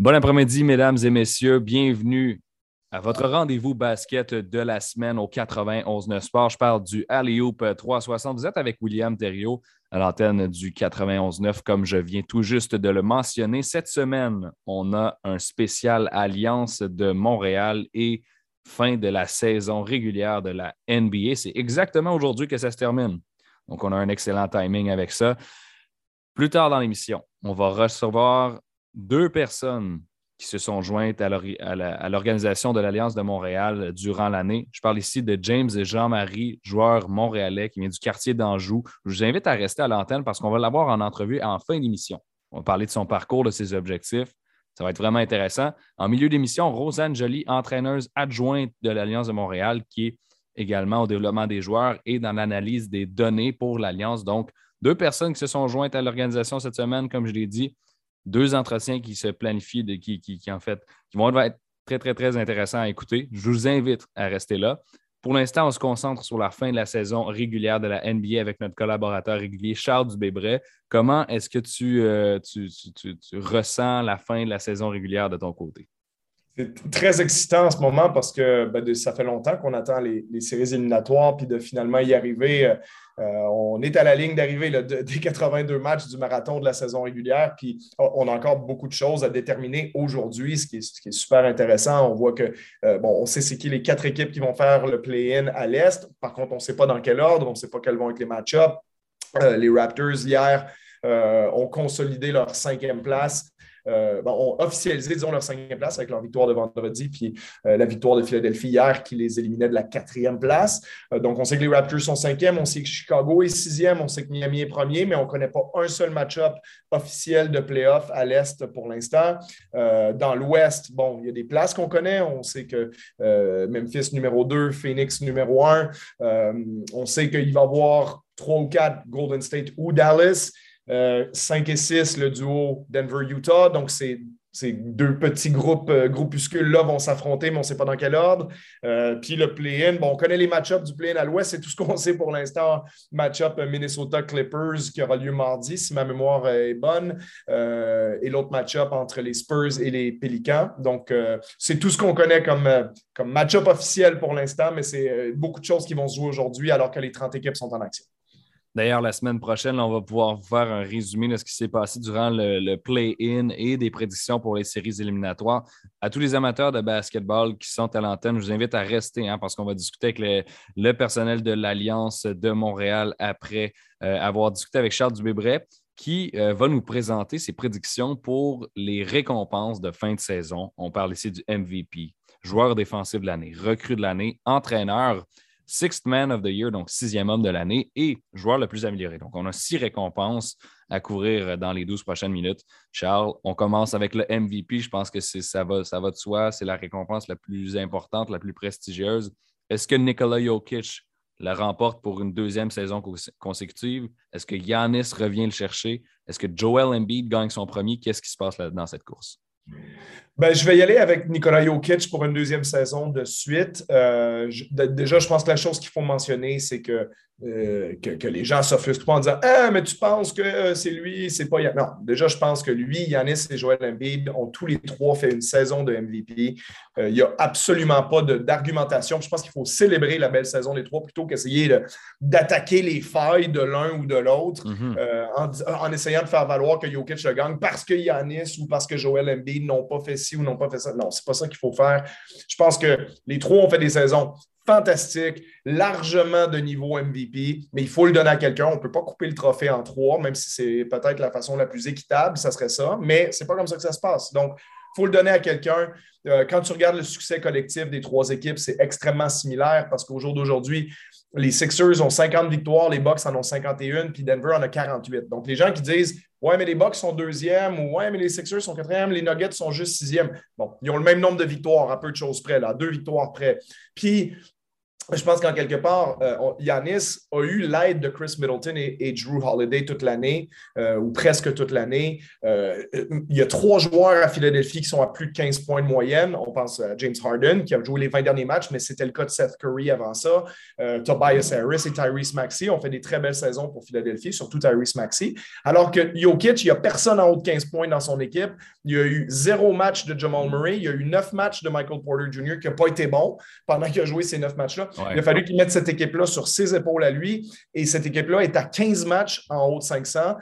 Bon après-midi, mesdames et messieurs. Bienvenue à votre rendez-vous basket de la semaine au 91.9 Sport. Je parle du Alley-Oop 360. Vous êtes avec William Thériault à l'antenne du 91.9, comme je viens tout juste de le mentionner. Cette semaine, on a un spécial Alliance de Montréal et fin de la saison régulière de la NBA. C'est exactement aujourd'hui que ça se termine. Donc, on a un excellent timing avec ça. Plus tard dans l'émission, on va recevoir deux personnes qui se sont jointes à l'organisation de l'Alliance de Montréal durant l'année. Je parle ici de James et Jean-Marie, joueurs montréalais qui vient du quartier d'Anjou. Je vous invite à rester à l'antenne parce qu'on va l'avoir en entrevue en fin d'émission. On va parler de son parcours, de ses objectifs. Ça va être vraiment intéressant. En milieu d'émission, Rosanne Joly, entraîneuse adjointe de l'Alliance de Montréal, qui est également au développement des joueurs et dans l'analyse des données pour l'Alliance. Donc, deux personnes qui se sont jointes à l'organisation cette semaine, comme je l'ai dit deux entretiens qui se planifient, qui, en fait, qui vont être très, très, très intéressants à écouter. Je vous invite à rester là. Pour l'instant, on se concentre sur la fin de la saison régulière de la NBA avec notre collaborateur régulier Charles Dubébret. Comment est-ce que euh, tu, ressens la fin de la saison régulière de ton côté? C'est très excitant en ce moment parce que ben, ça fait longtemps qu'on attend les, séries éliminatoires, puis de finalement y arriver. Euh, euh, on est à la ligne d'arrivée des 82 matchs du marathon de la saison régulière, puis on a encore beaucoup de choses à déterminer aujourd'hui, ce, qui est super intéressant. On voit que, euh, bon, on sait c'est qui les quatre équipes qui vont faire le play-in à l'Est. Par contre, on ne sait pas dans quel ordre, on ne sait pas quels vont être les match-ups. les Raptors, hier, ont consolidé leur cinquième place. Euh, ont officialisé, disons, leur cinquième place avec leur victoire de vendredi, puis euh, la victoire de Philadelphie hier qui les éliminait de la quatrième place. Euh, donc, on sait que les Raptors sont cinquième, on sait que Chicago est sixième, on sait que Miami est premier, mais on ne connaît pas un seul match-up officiel de playoff à l'Est pour l'instant. dans l'Ouest, bon, il y a des places qu'on connaît. On sait que Memphis numéro 2, Phoenix numéro 1. on sait qu'il va y avoir trois ou quatre Golden State ou Dallas. 5 euh, et 6, le duo Denver-Utah. Donc, ces, deux petits groupes, euh, groupuscules-là vont s'affronter, mais on ne sait pas dans quel ordre. Euh, puis le play-in, bon, on connaît les match-ups du play-in à l'ouest, c'est tout ce qu'on sait pour l'instant. Match-up Minnesota-Clippers qui aura lieu mardi, si ma mémoire est bonne. et l'autre match-up entre les Spurs et les Pelicans. Donc, c'est tout ce qu'on connaît comme, comme match-up officiel pour l'instant, mais c'est beaucoup de choses qui vont se jouer aujourd'hui alors que les 30 équipes sont en action. D'ailleurs, la semaine prochaine, on va pouvoir faire un résumé de ce qui s'est passé durant le, play-in et des prédictions pour les séries éliminatoires. À tous les amateurs de basketball qui sont à l'antenne, je vous invite à rester hein, parce qu'on va discuter avec le, personnel de l'Alliance de Montréal après euh, avoir discuté avec Charles Dubébret qui euh, va nous présenter ses prédictions pour les récompenses de fin de saison. On parle ici du MVP, joueur défensif de l'année, recrue de l'année, entraîneur. Sixth Man of the Year, donc sixième homme de l'année, et joueur le plus amélioré. Donc, on a six récompenses à couvrir dans les douze prochaines minutes. Charles, on commence avec le MVP. Je pense que ça va, ça va de soi. C'est la récompense la plus importante, la plus prestigieuse. Est-ce que Nikola Jokic la remporte pour une deuxième saison consécutive? Est-ce que Yanis revient le chercher? Est-ce que Joel Embiid gagne son premier? Qu'est-ce qui se passe là, dans cette course? Ben, je vais y aller avec Nikola Jokic pour une deuxième saison de suite. Euh, déjà, je pense que la chose qu'il faut mentionner, c'est que euh, que, les gens s'offusquent pas en disant Ah, mais tu penses que euh, c'est lui, c'est pas Non, déjà, je pense que lui, Yanis et Joel Embiid ont tous les trois fait une saison de MVP. Euh, il n'y a absolument pas d'argumentation. Je pense qu'il faut célébrer la belle saison des trois plutôt qu'essayer d'attaquer les failles de l'un ou de l'autre mm-hmm. en, essayant de faire valoir que Jokic le gagne parce que Yanis ou parce que Joel Embiid n'ont pas fait ci ou n'ont pas fait ça. Non, c'est pas ça qu'il faut faire. Je pense que les trois ont fait des saisons fantastique, largement de niveau MVP, mais il faut le donner à quelqu'un. On ne peut pas couper le trophée en trois, même si c'est peut-être la façon la plus équitable, ça serait ça, mais ce n'est pas comme ça que ça se passe. Donc, il faut le donner à quelqu'un. Euh, quand tu regardes le succès collectif des trois équipes, c'est extrêmement similaire parce qu'au jour d'aujourd'hui, les Sixers ont 50 victoires, les Bucks en ont 51, puis Denver en a 48. Donc, les gens qui disent Ouais, mais les Bucks sont deuxième, ou Ouais, mais les Sixers sont quatrième, les Nuggets sont juste sixième. Bon, ils ont le même nombre de victoires à peu de choses près, là, deux victoires près. Puis, je pense qu'en quelque part, euh, Yanis a eu l'aide de Chris Middleton et, Drew Holiday toute l'année, euh, ou presque toute l'année. Euh, il y a trois joueurs à Philadelphie qui sont à plus de 15 points de moyenne. On pense à James Harden, qui a joué les 20 derniers matchs, mais c'était le cas de Seth Curry avant ça. Tobias Harris et Tyrese Maxey ont fait des très belles saisons pour Philadelphie, surtout Tyrese Maxey. Alors que Jokic, il n'y a personne en haut de 15 points dans son équipe. Il y a eu zéro match de Jamal Murray. Il y a eu neuf matchs de Michael Porter Jr. qui n'a pas été bon pendant qu'il a joué ces neuf matchs-là. Il a fallu qu'il mette cette équipe-là sur ses épaules à lui. Et cette équipe-là est à 15 matchs en haut de 500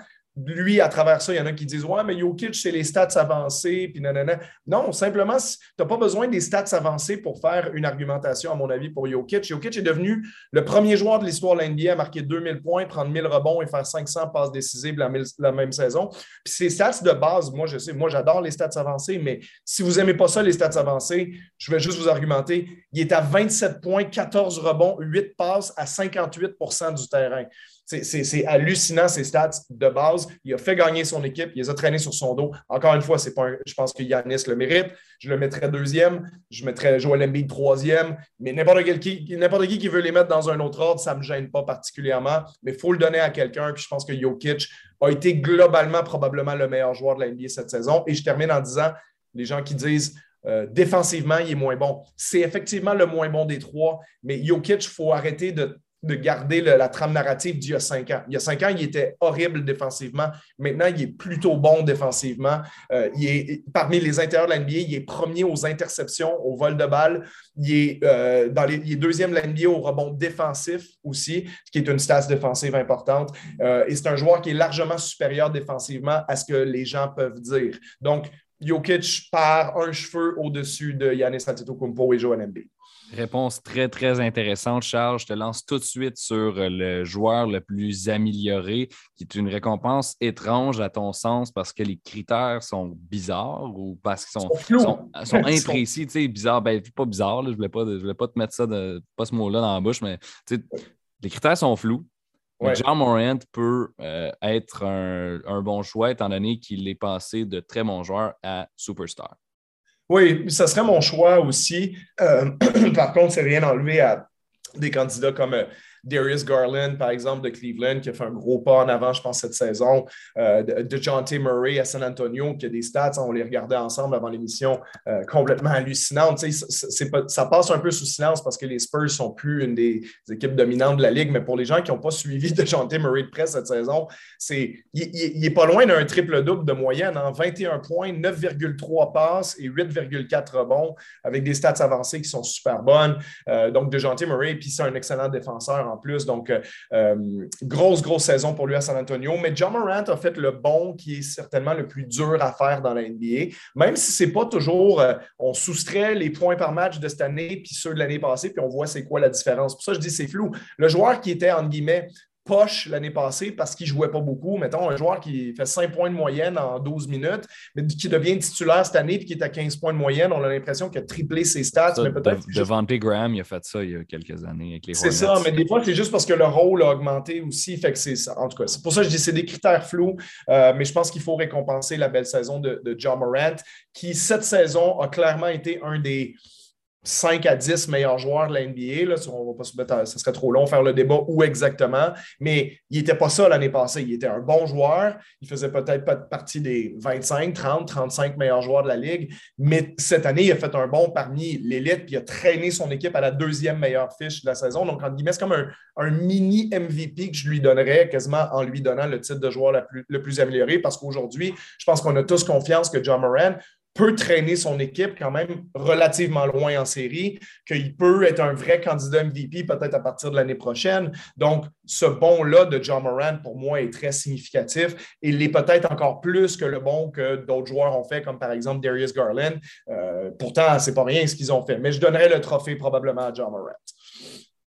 lui, à travers ça, il y en a qui disent Ouais, mais Jokic, c'est les stats avancées, puis nanana. Non, simplement, tu n'as pas besoin des stats avancées pour faire une argumentation, à mon avis, pour Jokic. Jokic est devenu le premier joueur de l'histoire de l'NBA à marquer 2000 points, prendre 1000 rebonds et faire 500 passes décisives la, même saison. Puis ces stats de base, moi, je sais, moi, j'adore les stats avancées, mais si vous n'aimez pas ça, les stats avancées, je vais juste vous argumenter. Il est à 27 points, 14 rebonds, 8 passes à 58% du terrain. C'est hallucinant, ces stats de base. Il a fait gagner son équipe, il les a traînés sur son dos. Encore une fois, pas je pense que Yanis le mérite. Je le mettrais deuxième, je mettrais Joel Embiid troisième, mais n'importe qui, qui qui veut les mettre dans un autre ordre, ça ne me gêne pas particulièrement. Mais il faut le donner à quelqu'un. Puis je pense que Jokic a été globalement probablement le meilleur joueur de la NBA cette saison. Et je termine en disant les gens qui disent euh, défensivement, il est moins bon. C'est effectivement le moins bon des trois, mais Jokic, il faut arrêter de de garder la trame narrative d'il y a cinq ans. Il y a cinq ans, il était horrible défensivement. Maintenant, il est plutôt bon défensivement. Euh, il est parmi les intérieurs de l'NBA, il est premier aux interceptions, au vol de balle. Il est, euh, deuxième de l'NBA au rebond défensif aussi, ce qui est une stats défensive importante. Euh, et c'est un joueur qui est largement supérieur défensivement à ce que les gens peuvent dire. Donc, Jokic part un cheveu au-dessus de Yanis Antetokounmpo et Joel Embiid. Réponse très, très intéressante, Charles. Je te lance tout de suite sur euh, le joueur le plus amélioré, qui est une récompense étrange à ton sens parce que les critères sont bizarres ou parce qu'ils sont, sont, sont, imprécis. tu sais, bizarre, ben, pas bizarre, je ne voulais, pas, voulais pas te mettre ça, de, pas ce mot-là dans la bouche, mais les critères sont flous. Jean Morant peut euh, être un, un, bon choix étant donné qu'il est passé de très bon joueur à superstar. Oui, ça serait mon choix aussi. Euh, par contre, c'est rien enlevé à des candidats comme euh, Darius Garland, par exemple, de Cleveland, qui a fait un gros pas en avant, je pense, cette saison. Euh, de. Murray à San Antonio, qui a des stats, on les regardait ensemble avant l'émission, euh, complètement hallucinantes. ça passe un peu sous silence parce que les Spurs ne sont plus une des équipes dominantes de la Ligue, mais pour les gens qui n'ont pas suivi de. Murray de près cette saison, c'est, il n'est pas loin d'un triple-double de moyenne, en hein. 21 points, 9,3 passes et 8,4 rebonds, avec des stats avancées qui sont super bonnes. Euh, donc, de. Murray, puis c'est un excellent défenseur en plus. Donc, euh, euh, grosse, grosse saison pour lui à San Antonio. Mais John Morant a fait le bon qui est certainement le plus dur à faire dans la NBA. Même si ce n'est pas toujours, euh, on soustrait les points par match de cette année puis ceux de l'année passée, puis on voit c'est quoi la différence. Pour ça, je dis c'est flou. Le joueur qui était, entre guillemets, poche l'année passée parce qu'il ne jouait pas beaucoup. Mettons, un joueur qui fait 5 points de moyenne en 12 minutes, mais qui devient titulaire cette année et qui est à 15 points de moyenne, on a l'impression qu'il a triplé ses stats. mais peut-être Devante Graham, il a fait ça il y a quelques années avec les C'est ça, mais des fois, c'est juste parce que le rôle a augmenté aussi. Fait que c'est ça. En tout cas, c'est pour ça que je dis c'est des critères flous, euh, mais je pense qu'il faut récompenser la belle saison de, de John Morant, qui cette saison a clairement été un des 5 à 10 meilleurs joueurs de la NBA. Là, va ce serait trop long faire le débat où exactement, mais il n'était pas ça l'année passée. Il était un bon joueur. Il faisait peut-être pas partie des 25, 30, 35 meilleurs joueurs de la Ligue, mais cette année, il a fait un bon parmi l'élite, puis a traîné son équipe à la deuxième meilleure fiche de la saison. Donc, en guillemets, c'est comme un, mini MVP que je lui donnerais quasiment en lui donnant le titre de joueur le plus amélioré, parce qu'aujourd'hui, je pense qu'on a tous confiance que John Moran, peut traîner son équipe quand même relativement loin en série, qu'il peut être un vrai candidat MVP peut-être à partir de l'année prochaine. Donc, ce bon-là de John Moran, pour moi, est très significatif et il est peut-être encore plus que le bon que d'autres joueurs ont fait, comme par exemple Darius Garland. Euh, pourtant, ce n'est pas rien ce qu'ils ont fait, mais je donnerais le trophée probablement à John Moran.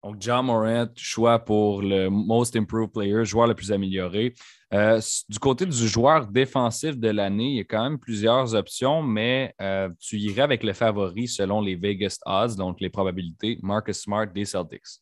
Donc, John Morant, choix pour le Most Improved Player, joueur le plus amélioré. Euh, du côté du joueur défensif de l'année, il y a quand même plusieurs options, mais euh, tu irais avec le favori selon les Vegas odds, donc les probabilités, Marcus Smart des Celtics.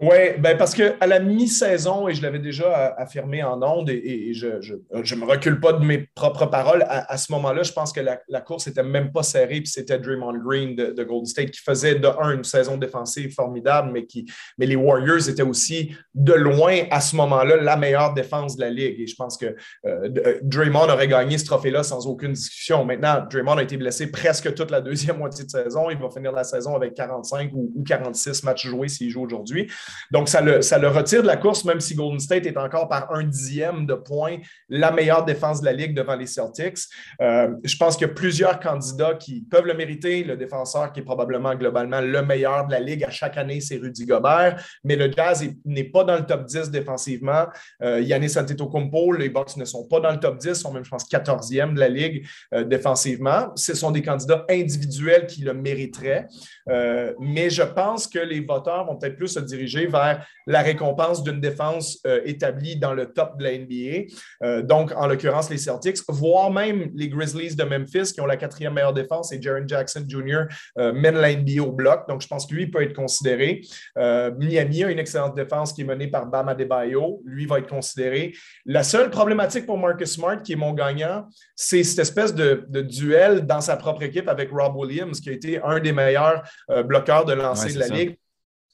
Oui, ben parce qu'à la mi-saison, et je l'avais déjà affirmé en ondes, et, je ne me recule pas de mes propres paroles, à, ce moment-là, je pense que la, course n'était même pas serrée, puis c'était Draymond Green de, de, Golden State qui faisait de un une saison défensive formidable, mais, qui, mais les Warriors étaient aussi de loin à ce moment-là la meilleure défense de la Ligue. Et je pense que euh, Draymond aurait gagné ce trophée-là sans aucune discussion. Maintenant, Draymond a été blessé presque toute la deuxième moitié de saison. Il va finir la saison avec 45 ou, ou 46 matchs joués s'il joue aujourd'hui. Donc, ça le, retire de la course, même si Golden State est encore par un dixième de point la meilleure défense de la Ligue devant les Celtics. Euh, je pense qu'il y a plusieurs candidats qui peuvent le mériter. Le défenseur qui est probablement globalement le meilleur de la Ligue à chaque année, c'est Rudy Gobert. Mais le Jazz n'est pas dans le top 10 défensivement. Euh, Yannis Antetokounmpo, les Bucks ne sont pas dans le top 10, sont même, je pense, 14e de la Ligue euh, défensivement. Ce sont des candidats individuels qui le mériteraient. Euh, mais je pense que les voteurs vont peut-être plus se diriger vers la récompense d'une défense euh, établie dans le top de la NBA. Euh, donc, en l'occurrence, les Celtics, voire même les Grizzlies de Memphis, qui ont la quatrième meilleure défense, et Jaron Jackson Jr. mène la NBA au bloc. Donc, je pense que lui peut être considéré. Miami a une excellente défense qui est menée par Bam Adebayo. Lui va être considéré. La seule problématique pour Marcus Smart, qui est mon gagnant, c'est cette espèce de, de duel dans sa propre équipe avec Rob Williams, qui a été un des meilleurs euh, bloqueur de lancer de la Ligue.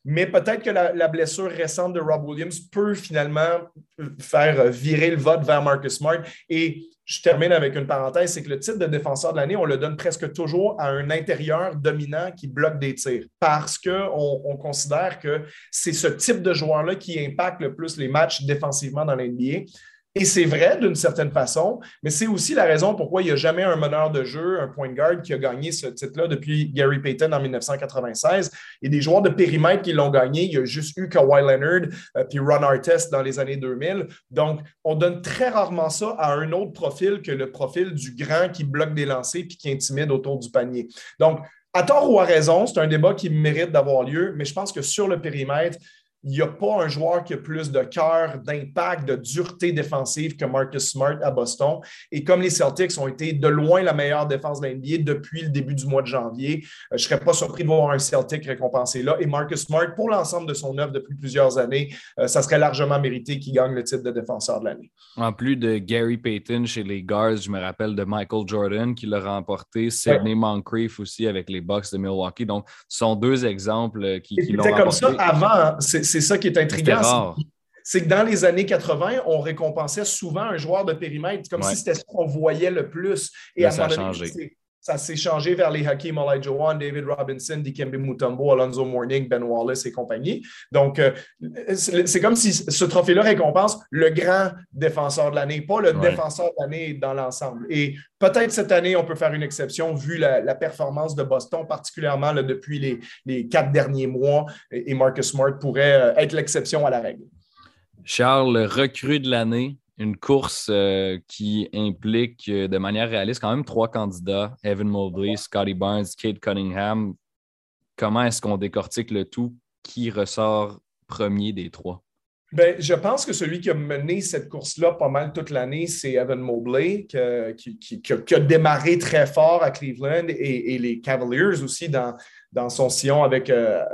Mais peut-être que la, blessure récente de Rob Williams peut finalement faire virer le vote vers Marcus Smart. Et je termine avec une parenthèse, c'est que le titre de défenseur de l'année, on le donne presque toujours à un intérieur dominant qui bloque des tirs parce qu'on on considère que c'est ce type de joueur-là qui impacte le plus les matchs défensivement dans l'NBA. Et c'est vrai d'une certaine façon, mais c'est aussi la raison pourquoi il n'y a jamais un meneur de jeu, un point guard qui a gagné ce titre-là depuis Gary Payton en 1996. Et des joueurs de périmètre qui l'ont gagné, il y a juste eu Kawhi Leonard euh, puis Ron Artest dans les années 2000. Donc, on donne très rarement ça à un autre profil que le profil du grand qui bloque des lancers puis qui intimide autour du panier. Donc, à tort ou à raison, c'est un débat qui mérite d'avoir lieu, mais je pense que sur le périmètre, il n'y a pas un joueur qui a plus de cœur, d'impact, de dureté défensive que Marcus Smart à Boston. Et comme les Celtics ont été de loin la meilleure défense de l'NBA depuis le début du mois de janvier, euh, je ne serais pas surpris de voir un Celtic récompensé là. Et Marcus Smart, pour l'ensemble de son œuvre depuis plusieurs années, euh, ça serait largement mérité qu'il gagne le titre de défenseur de l'année. En plus de Gary Payton chez les Guards, je me rappelle de Michael Jordan qui l'a remporté, Sidney Moncrief aussi avec les Bucks de Milwaukee. Donc, ce sont deux exemples euh, qui, qui l'ont remporté. comme ça avant. Hein. C'est c'est ça qui est intriguant. C'est que dans les années 80, on récompensait souvent un joueur de périmètre, comme si c'était ce qu'on voyait le plus. Et à ça a changé ça s'est changé vers les Hakim Olajuwon, David Robinson, Dikembe Mutombo, Alonzo Mourning, Ben Wallace et compagnie. Donc, euh, c'est comme si ce trophée-là récompense le grand défenseur de l'année, pas le défenseur de l'année dans l'ensemble. Et peut-être cette année, on peut faire une exception vu la, performance de Boston, particulièrement depuis les, quatre derniers mois. Et Marcus Smart pourrait euh, être l'exception à la règle. Charles, recrue de l'année, une course euh, qui implique euh, de manière réaliste quand même trois candidats, Evan Mobley, Scotty Barnes, Kate Cunningham. Comment est-ce qu'on décortique le tout? Qui ressort premier des trois? Ben, je pense que celui qui a mené cette course-là pas mal toute l'année, c'est Evan Mobley, qui, a, démarré très fort à Cleveland et, et les Cavaliers aussi dans, dans son sillon avec, euh,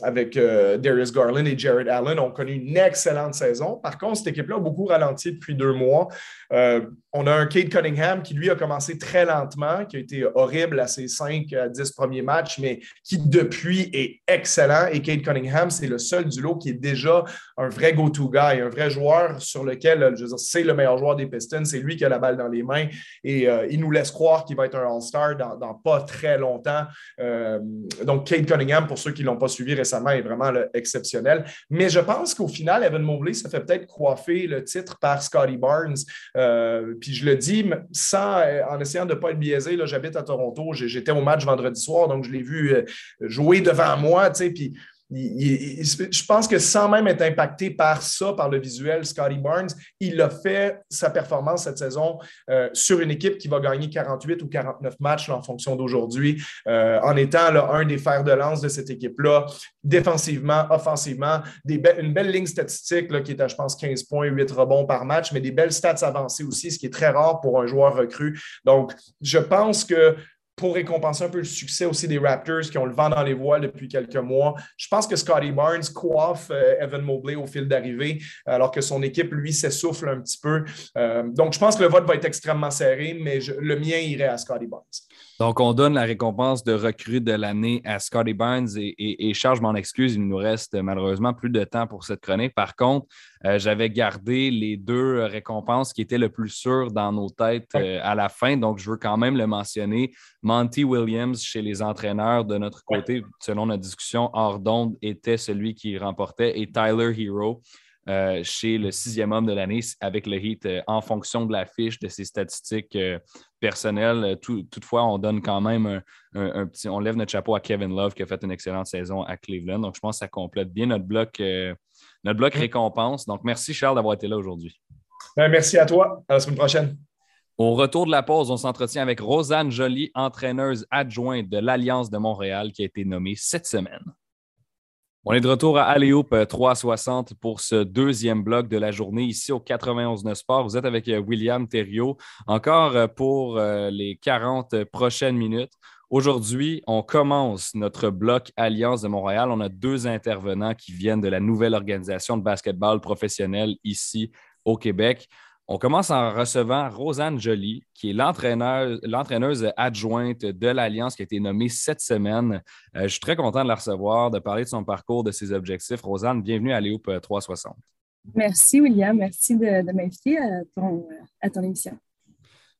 avec euh, Darius Garland et Jared Allen ont connu une excellente saison. Par contre, cette équipe-là a beaucoup ralenti depuis deux mois. Euh, on a un Kate Cunningham qui, lui, a commencé très lentement, qui a été horrible à ses 5 à 10 premiers matchs, mais qui, depuis, est excellent. Et Kate Cunningham, c'est le seul du lot qui est déjà un vrai go-to guy, un vrai joueur sur lequel, je veux dire, c'est le meilleur joueur des Pistons. C'est lui qui a la balle dans les mains et il nous laisse croire qu'il va être un All-Star dans, dans, pas très longtemps. donc, donc, Kate Cunningham, pour ceux qui ne l'ont pas suivi récemment, est vraiment exceptionnel. Mais je pense qu'au final, Evan Mobley, ça fait peut-être coiffer le titre par Scotty Barnes. Euh, puis je le dis sans, euh, en essayant de ne pas être biaisé. J'habite à Toronto. J'étais au match vendredi soir, donc je l'ai vu euh, jouer devant moi. Puis je pense que sans même être impacté par ça, par le visuel, Scotty Barnes, il a fait sa performance cette saison euh, sur une équipe qui va gagner 48 ou 49 matchs en fonction d'aujourd'hui, euh, en étant un des fers de lance de cette équipe-là, défensivement, offensivement, une belle ligne statistique qui est à, je pense, 15 points, 8 rebonds par match, mais des belles stats avancées aussi, ce qui est très rare pour un joueur recru. Donc, je pense que pour récompenser un peu le succès aussi des Raptors qui ont le vent dans les voiles depuis quelques mois. Je pense que Scotty Barnes coiffe euh, Evan Mobley au fil d'arrivée, alors que son équipe, lui, s'essouffle un petit peu. Euh, donc, je pense que le vote va être extrêmement serré, mais le mien irait à Scotty Barnes. Donc, on donne la récompense de recrue de l'année à Scotty Barnes et, et, Charles, je m'en excuse, il nous reste malheureusement plus de temps pour cette chronique. Par contre, euh, j'avais gardé les deux récompenses qui étaient le plus sûres dans nos têtes euh, à la fin. Donc, je veux quand même le mentionner. Monty Williams, chez les entraîneurs de notre côté, selon notre discussion hors d'onde, était celui qui remportait et Tyler Hero. Euh, chez le sixième homme de l'année avec le Heat en fonction de la fiche, de ses statistiques personnel. Euh, toutefois, on donne quand même un, petit. On lève notre chapeau à Kevin Love qui a fait une excellente saison à Cleveland. Donc, je pense que ça complète bien notre bloc, euh, notre bloc récompense. Donc, merci Charles d'avoir été là aujourd'hui. Ben, merci à toi. À la semaine prochaine. Au retour de la pause, on s'entretient avec Rosanne Joly, entraîneuse adjointe de l'Alliance de Montréal qui a été nommée cette semaine. On est de retour à Aléoupe 360 euh, pour ce deuxième bloc de la journée ici au 91 Sport. Vous êtes avec euh, William Thériault encore euh, pour les 40 prochaines minutes. Aujourd'hui, on commence notre bloc Alliance de Montréal. On a deux intervenants qui viennent de la nouvelle organisation de basketball professionnel ici au Québec. On commence en recevant Rosanne Joly, qui est l'entraîneuse adjointe de l'Alliance qui a été nommée cette semaine. Euh, je suis très content de la recevoir, de parler de son parcours, de ses objectifs. Rosanne, bienvenue à Léoupe 360. Merci, William. Merci de, m'inviter à ton émission.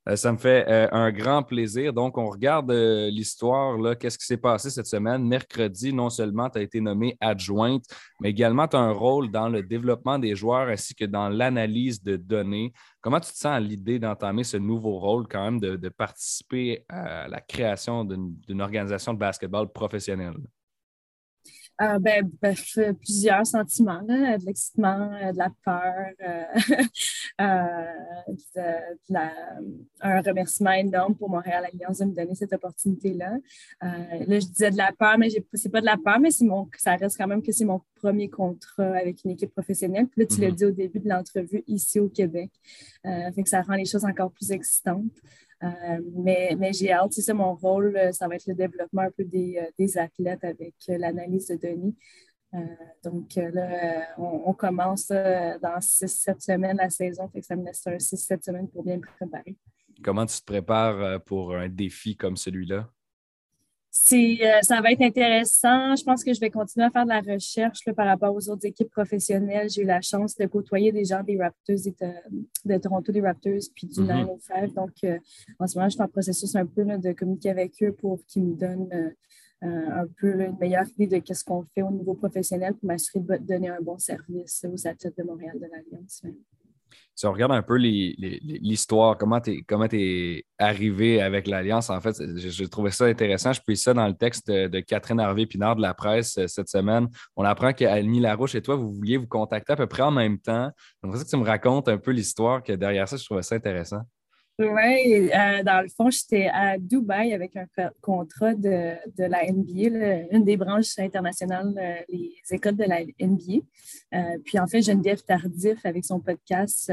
Euh, ça me fait euh, un grand plaisir. Donc, on regarde euh, l'histoire. Qu'est-ce qui s'est passé cette semaine? Mercredi, non seulement tu as été nommé adjointe, mais également tu as un rôle dans le développement des joueurs ainsi que dans l'analyse de données. Comment tu te sens à l'idée d'entamer ce nouveau rôle, quand même, de participer à la création d'une organisation de basketball professionnelle? Euh, ben, plusieurs sentiments, de l'excitement, euh, de la peur, euh, un remerciement énorme pour Montréal Alliance de me donner cette opportunité-là. là, je disais de la peur, mais c'est pas de la peur, mais mon, ça reste quand même que c'est mon premier contrat avec une équipe professionnelle. Puis là, tu l'as mm-hmm. dit au début de l'entrevue ici au Québec. fait que ça rend les choses encore plus excitantes. Euh, mais, mais j'ai hâte, mon rôle, euh, ça va être le développement un peu des, euh, athlètes avec l'analyse de données. donc là, on, commence dans 6-7 semaines la saison, fait que ça me laisse un 6-7 semaines pour bien me préparer. Comment tu te prépares pour un défi comme celui-là? Euh, ça va être intéressant. Je pense que je vais continuer à faire de la recherche par rapport aux autres équipes professionnelles. J'ai eu la chance de côtoyer des gens des Raptors de, Toronto, des Raptors, puis du 905. Mm-hmm. Donc, euh, en ce moment, je suis en processus un peu de communiquer avec eux pour qu'ils me donnent euh, un peu une meilleure idée de ce qu'on fait au niveau professionnel pour m'assurer de donner un bon service aux athlètes de Montréal de l'Alliance si on regarde un peu l'histoire, comment tu es, arrivé avec l'Alliance, en fait, j'ai trouvé ça intéressant. Je pris ça dans le texte de, Catherine Harvey-Pinard de la presse euh, cette semaine. On apprend qu'Almi Larouche et toi, vous vouliez vous contacter à peu près en même temps. J'aimerais que tu me racontes un peu l'histoire que derrière ça, je trouvais ça intéressant. Oui, euh, dans le fond, j'étais à Dubaï avec un contrat de, la NBA, une des branches internationales, euh, les écoles de la NBA. Euh, puis en fait, Geneviève Tardif, avec son podcast,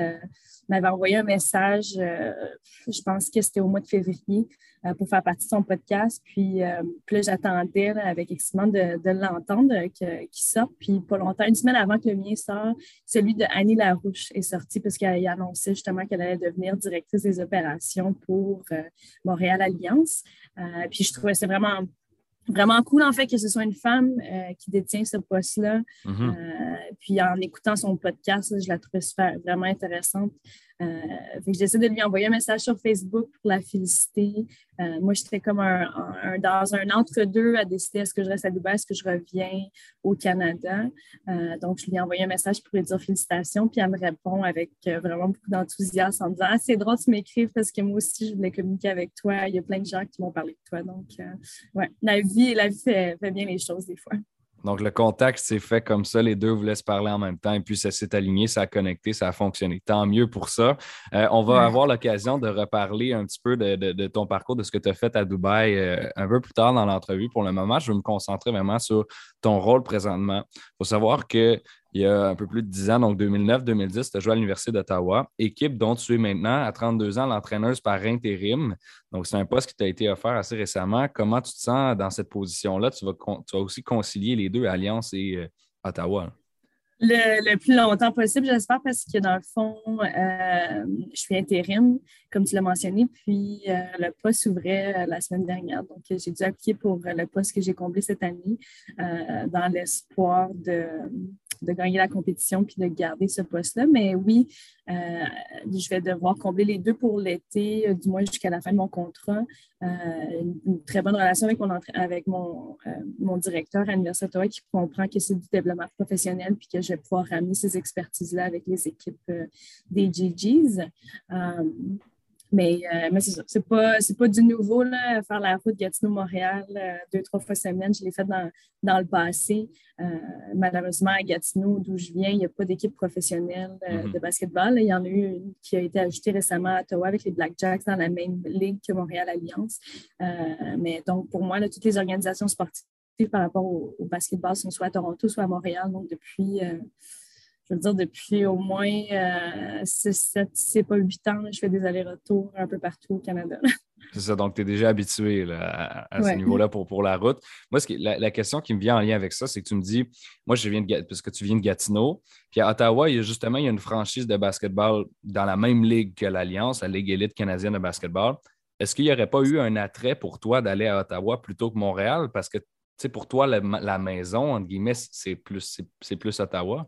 m'avait envoyé un message, je pense que c'était au mois de février, pour faire partie de son podcast. Puis, puis là, j'attendais avec excitement de, l'entendre qu'il sorte. Puis pas longtemps, une semaine avant que le mien sorte, celui de Annie Larouche est sorti parce qu'elle annonçait justement qu'elle allait devenir directrice des opérations pour euh, Montréal Alliance. Euh, puis je trouvais c'est vraiment vraiment cool en fait que ce soit une femme euh, qui détient ce poste-là. Mm-hmm. puis en écoutant son podcast, je la trouvais vraiment intéressante. Euh, j'essaie de lui envoyer un message sur Facebook pour la féliciter. Euh, moi, j'étais comme un, dans un entre-deux à décider est-ce que je reste à Dubaï, est-ce que je reviens au Canada. Euh, donc, je lui ai envoyé un message pour lui dire félicitations, puis elle me répond avec vraiment beaucoup d'enthousiasme en disant ah, c'est drôle tu m'écrives parce que moi aussi, je voulais communiquer avec toi. Il y a plein de gens qui m'ont parlé de toi. Donc, ouais, la vie, la vie fait bien les choses des fois. Donc, le contact s'est fait comme ça. Les deux voulaient se parler en même temps et puis ça s'est aligné, ça a connecté, ça a fonctionné. Tant mieux pour ça. Euh, on va avoir l'occasion de reparler un petit peu de, ton parcours, de ce que tu as fait à Dubaï euh, un peu plus tard dans l'entrevue. Pour le moment, je vais me concentrer vraiment sur ton rôle présentement. Il faut savoir que il y a un peu plus de 10 ans, donc 2009-2010, tu as joué à l'Université d'Ottawa, équipe dont tu es maintenant, à 32 ans, l'entraîneuse par intérim. Donc, c'est un poste qui t'a été offert assez récemment. Comment tu te sens dans cette position-là? Tu vas, tu vas aussi concilier les deux, Alliance et euh, Ottawa. Le, plus longtemps possible, j'espère, parce que dans le fond, euh, je suis intérim, comme tu l'as mentionné, puis euh, le poste s'ouvrait la semaine dernière. Donc, j'ai dû appliquer pour le poste que j'ai comblé cette année dans l'espoir de de gagner la compétition puis de garder ce poste-là. Mais oui, euh, je vais devoir combler les deux pour l'été, euh, du moins jusqu'à la fin de mon contrat. Euh, une, très bonne relation avec mon, avec mon, mon directeur à l'Université qui comprend que c'est du développement professionnel puis que je vais pouvoir ramener ces expertises-là avec les équipes des GGs. Mais, euh, mais c'est ça. C'est pas, pas du nouveau, là, faire la route Gatineau-Montréal euh, deux, trois fois semaine. Je l'ai fait dans, dans le passé. Euh, malheureusement, à Gatineau, d'où je viens, il n'y a pas d'équipe professionnelle mm-hmm. de basketball. Il y en a eu une qui a été ajoutée récemment à Ottawa avec les Blackjacks dans la même ligue que Montréal Alliance. mais donc, pour moi, toutes les organisations sportives par rapport au, au, basketball sont soit à Toronto, soit à Montréal. Donc, depuis je veux dire, depuis au moins euh, 6, 7, c'est pas 8 ans, je fais des allers-retours un peu partout au Canada. C'est ça, donc tu es déjà habitué à, ce niveau-là pour, pour la route. Moi, ce la, question qui me vient en lien avec ça, c'est que tu me dis, moi, je viens de parce que tu viens de Gatineau, puis à Ottawa, il y a justement il y a une franchise de basketball dans la même ligue que l'Alliance, la Ligue élite canadienne de basketball. Est-ce qu'il n'y aurait pas eu un attrait pour toi d'aller à Ottawa plutôt que Montréal? Parce que, tu sais, pour toi, la, la maison, entre guillemets, c'est plus, c'est plus Ottawa.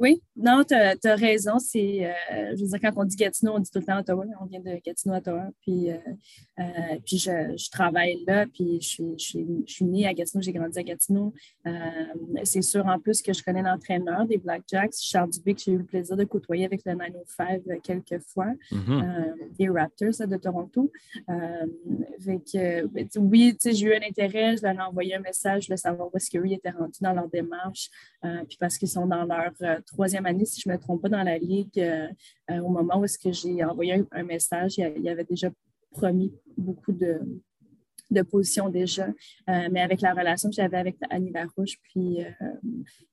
Oui, non, tu as, raison. C'est, euh, je veux dire, quand on dit Gatineau, on dit tout le temps Ottawa. On vient de Gatineau, Ottawa. Puis, euh, euh, puis je, travaille là, puis je suis, je, suis, née à Gatineau, j'ai grandi à Gatineau. c'est sûr, en plus, que je connais l'entraîneur des Blackjacks, Charles Dubé, que j'ai eu le plaisir de côtoyer avec le 905 quelques fois, des Raptors de Toronto. ben, oui, j'ai eu un intérêt, je leur ai envoyé un message, je voulais savoir où est-ce qu'ils étaient rendus dans leur démarche, puis parce qu'ils sont dans leur troisième année, si je ne me trompe pas, dans la Ligue, euh, euh, au moment où est-ce que j'ai envoyé un, message, il y avait déjà promis beaucoup de, de positions déjà, euh, mais avec la relation que j'avais avec Annie Larouche, puis,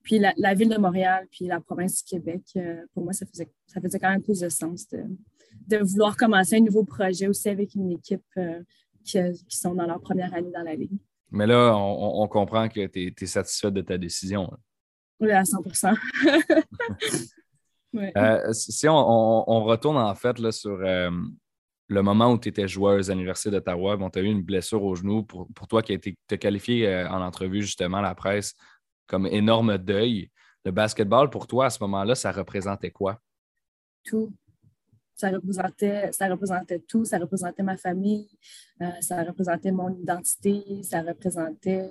puis la, ville de Montréal, puis la province du Québec, pour moi, ça faisait, ça faisait quand même plus de sens de, de vouloir commencer un nouveau projet aussi avec une équipe qui, qui, sont dans leur première année dans la Ligue. Mais là, on, comprend que tu es, es satisfaite de ta décision. Oui, à 100% euh, Si on, retourne en fait là, sur euh, le moment où tu étais joueuse à l'Université d'Ottawa, bon, tu as eu une blessure au genou pour, toi qui a été qualifié euh, en entrevue justement à la presse comme énorme deuil. Le basketball, pour toi, à ce moment-là, ça représentait quoi? Tout. Ça représentait, ça représentait tout. Ça représentait ma famille, ça représentait mon identité, ça représentait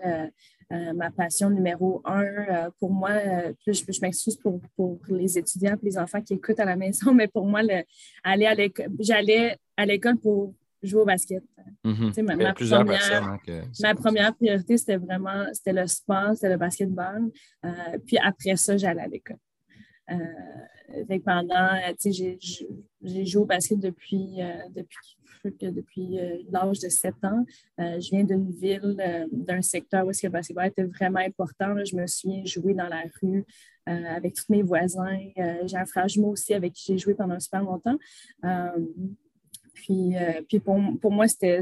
euh, ma passion numéro un euh, pour moi, euh, je, m'excuse pour, les étudiants et les enfants qui écoutent à la maison, mais pour moi, aller à l'école, j'allais à l'école pour jouer au basket. Mm-hmm. ma, première, hein, ma première priorité, c'était vraiment c'était le sport, c'était le basketball. puis après ça, j'allais à l'école. pendant, j'ai joué au basket depuis, depuis depuis euh, l'âge de 7 ans. Euh, je viens d'une ville, euh, d'un secteur où le basketball était vraiment important. Je me suis joué dans la rue avec tous mes voisins. j'ai un frère jumeau aussi avec qui j'ai joué pendant super longtemps. Puis, euh, puis pour, pour, moi, c'était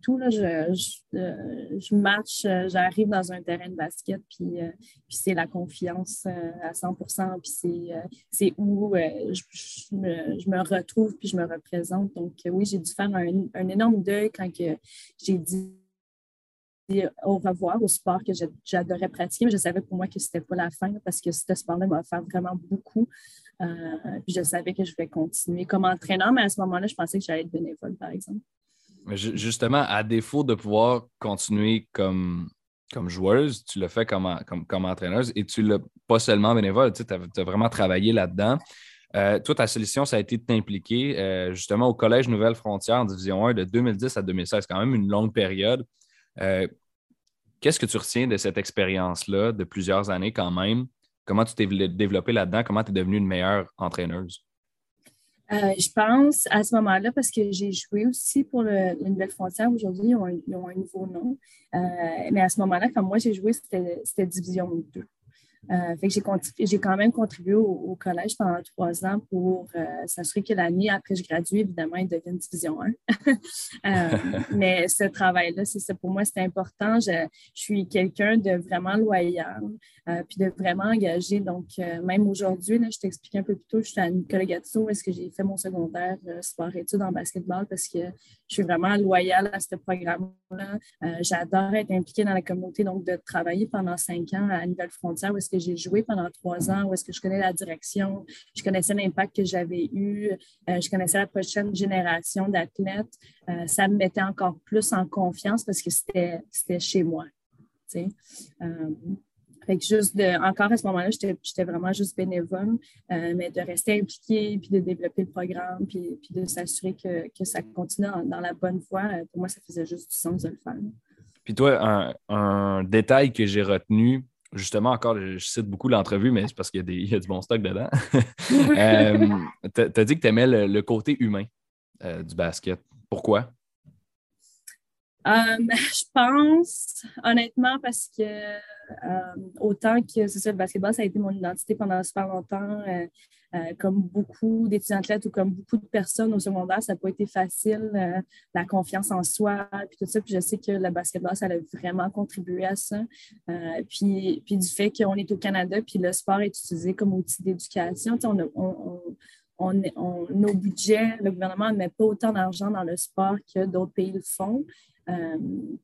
tout. Là. Je, je, euh, marche, euh, j'arrive dans un terrain de basket, puis, puis c'est la confiance à 100% Puis c'est où je, me, je, me, retrouve, puis je me représente. Donc oui, j'ai dû faire un, un énorme deuil quand j'ai dit au revoir au sport que j'adorais pratiquer, mais je savais pour moi que ce n'était pas la fin parce que ce sport-là m'a offert vraiment beaucoup. Euh, puis je savais que je vais continuer comme entraîneur, mais à ce moment-là, je pensais que j'allais être bénévole, par exemple. justement, à défaut de pouvoir continuer comme, comme joueuse, tu l'as fait comme, comme, comme entraîneuse et tu l'as pas seulement bénévole, tu as, vraiment travaillé là-dedans. Euh, toi, ta solution, ça a été de t'impliquer euh, justement au Collège Nouvelle Frontière en Division 1 de 2010 à 2016. C'est quand même une longue période. Qu'est-ce que tu retiens de cette expérience-là de plusieurs années quand même? Comment tu t'es développé là-dedans? Comment tu es devenue une meilleure entraîneuse? Euh, je pense à ce moment-là, parce que j'ai joué aussi pour le, Nouvelle Frontière. Aujourd'hui, ils, ont un nouveau nom. Euh, mais à ce moment-là, quand moi j'ai joué, c'était Division 2. Euh, j'ai quand même contribué au, collège pendant trois ans pour s'assurer que l'année après je gradue, évidemment, il devient division 1. Euh, mais ce travail-là, c'est ça pour moi, c'est important. Je, je suis quelqu'un de vraiment loyal, puis de vraiment engagé. Donc, même aujourd'hui, je t'explique un peu plus tôt, je suis à Nicolas Gattuso, est-ce que j'ai fait mon secondaire sport-études en basketball parce que je suis vraiment loyale à ce programme-là. J'adore être impliquée dans la communauté, donc de travailler pendant cinq ans à Nouvelle-Frontière, où est-ce que j'ai joué pendant trois ans, où est-ce que je connais la direction, je connaissais l'impact que j'avais eu, euh, je connaissais la prochaine génération d'athlètes. Euh, ça me mettait encore plus en confiance parce que c'était chez moi. Euh, fait que juste de, encore à ce moment-là, j'étais vraiment juste bénévole, mais de rester impliqué, puis de développer le programme, puis, puis de s'assurer que, que, ça continue dans, la bonne voie, pour moi, ça faisait juste du sens de le faire. Puis toi, un, un détail que j'ai retenu, justement, encore, je cite beaucoup l'entrevue, mais c'est parce qu'il y, a du bon stock dedans. euh, tu as, dit que tu aimais le, côté humain euh, du basket. Pourquoi? Euh, je pense, honnêtement, parce que euh, autant que c'est ça, le basketball, ça a été mon identité pendant super longtemps. Euh, comme beaucoup d'étudiants athlètes ou comme beaucoup de personnes au secondaire, ça n'a pas été facile, la confiance en soi, puis tout ça. Puis je sais que le basketball, ça a vraiment contribué à ça. Puis, du fait qu'on est au Canada, puis le sport est utilisé comme outil d'éducation, on, on, nos budgets, le gouvernement ne met pas autant d'argent dans le sport que d'autres pays le font.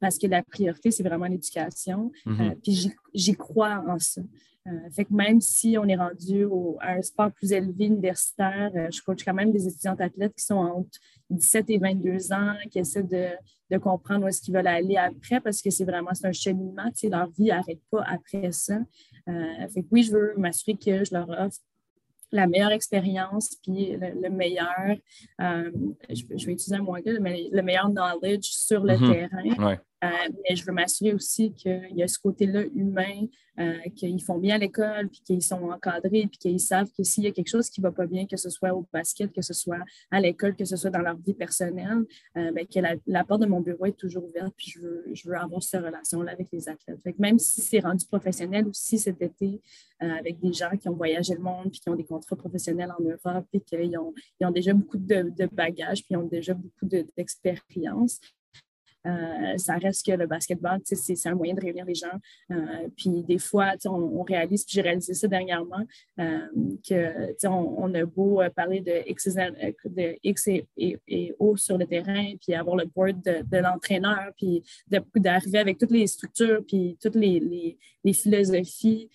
Parce que la priorité, c'est vraiment l'éducation. Mm-hmm. puis j'y crois en ça. Euh, fait que même si on est rendu à un sport plus élevé universitaire, euh, je coach quand même des étudiantes athlètes qui sont entre 17 et 22 ans, qui essaient de, comprendre où est-ce qu'ils veulent aller après parce que c'est vraiment un cheminement. Leur vie n'arrête pas après ça. Euh, fait que oui, je veux m'assurer que je leur offre la meilleure expérience, puis le, meilleur, je, vais utiliser un mot le, le meilleur knowledge sur le mm-hmm. terrain. Euh, mais je veux m'assurer aussi qu'il y a ce côté-là humain, euh, qu'ils font bien à l'école, puis qu'ils sont encadrés, puis qu'ils savent que s'il y a quelque chose qui ne va pas bien, que ce soit au basket, que ce soit à l'école, que ce soit dans leur vie personnelle, euh, ben, que la, porte de mon bureau est toujours ouverte, puis je veux, avoir cette relation-là avec les athlètes. même si c'est rendu professionnel ou si cet été, avec des gens qui ont voyagé le monde, puis qui ont des contrats professionnels en Europe, puis qu'ils ont, déjà beaucoup de, bagages, puis ils ont déjà beaucoup d'expérience, euh, ça reste que le basketball, c'est un moyen de réunir les gens. Euh, puis des fois, on, réalise, puis j'ai réalisé ça dernièrement, euh, que on, a beau parler de X, de X et, O sur le terrain, puis avoir le board de, l'entraîneur, puis d'arriver avec toutes les structures, puis toutes les, les, philosophies.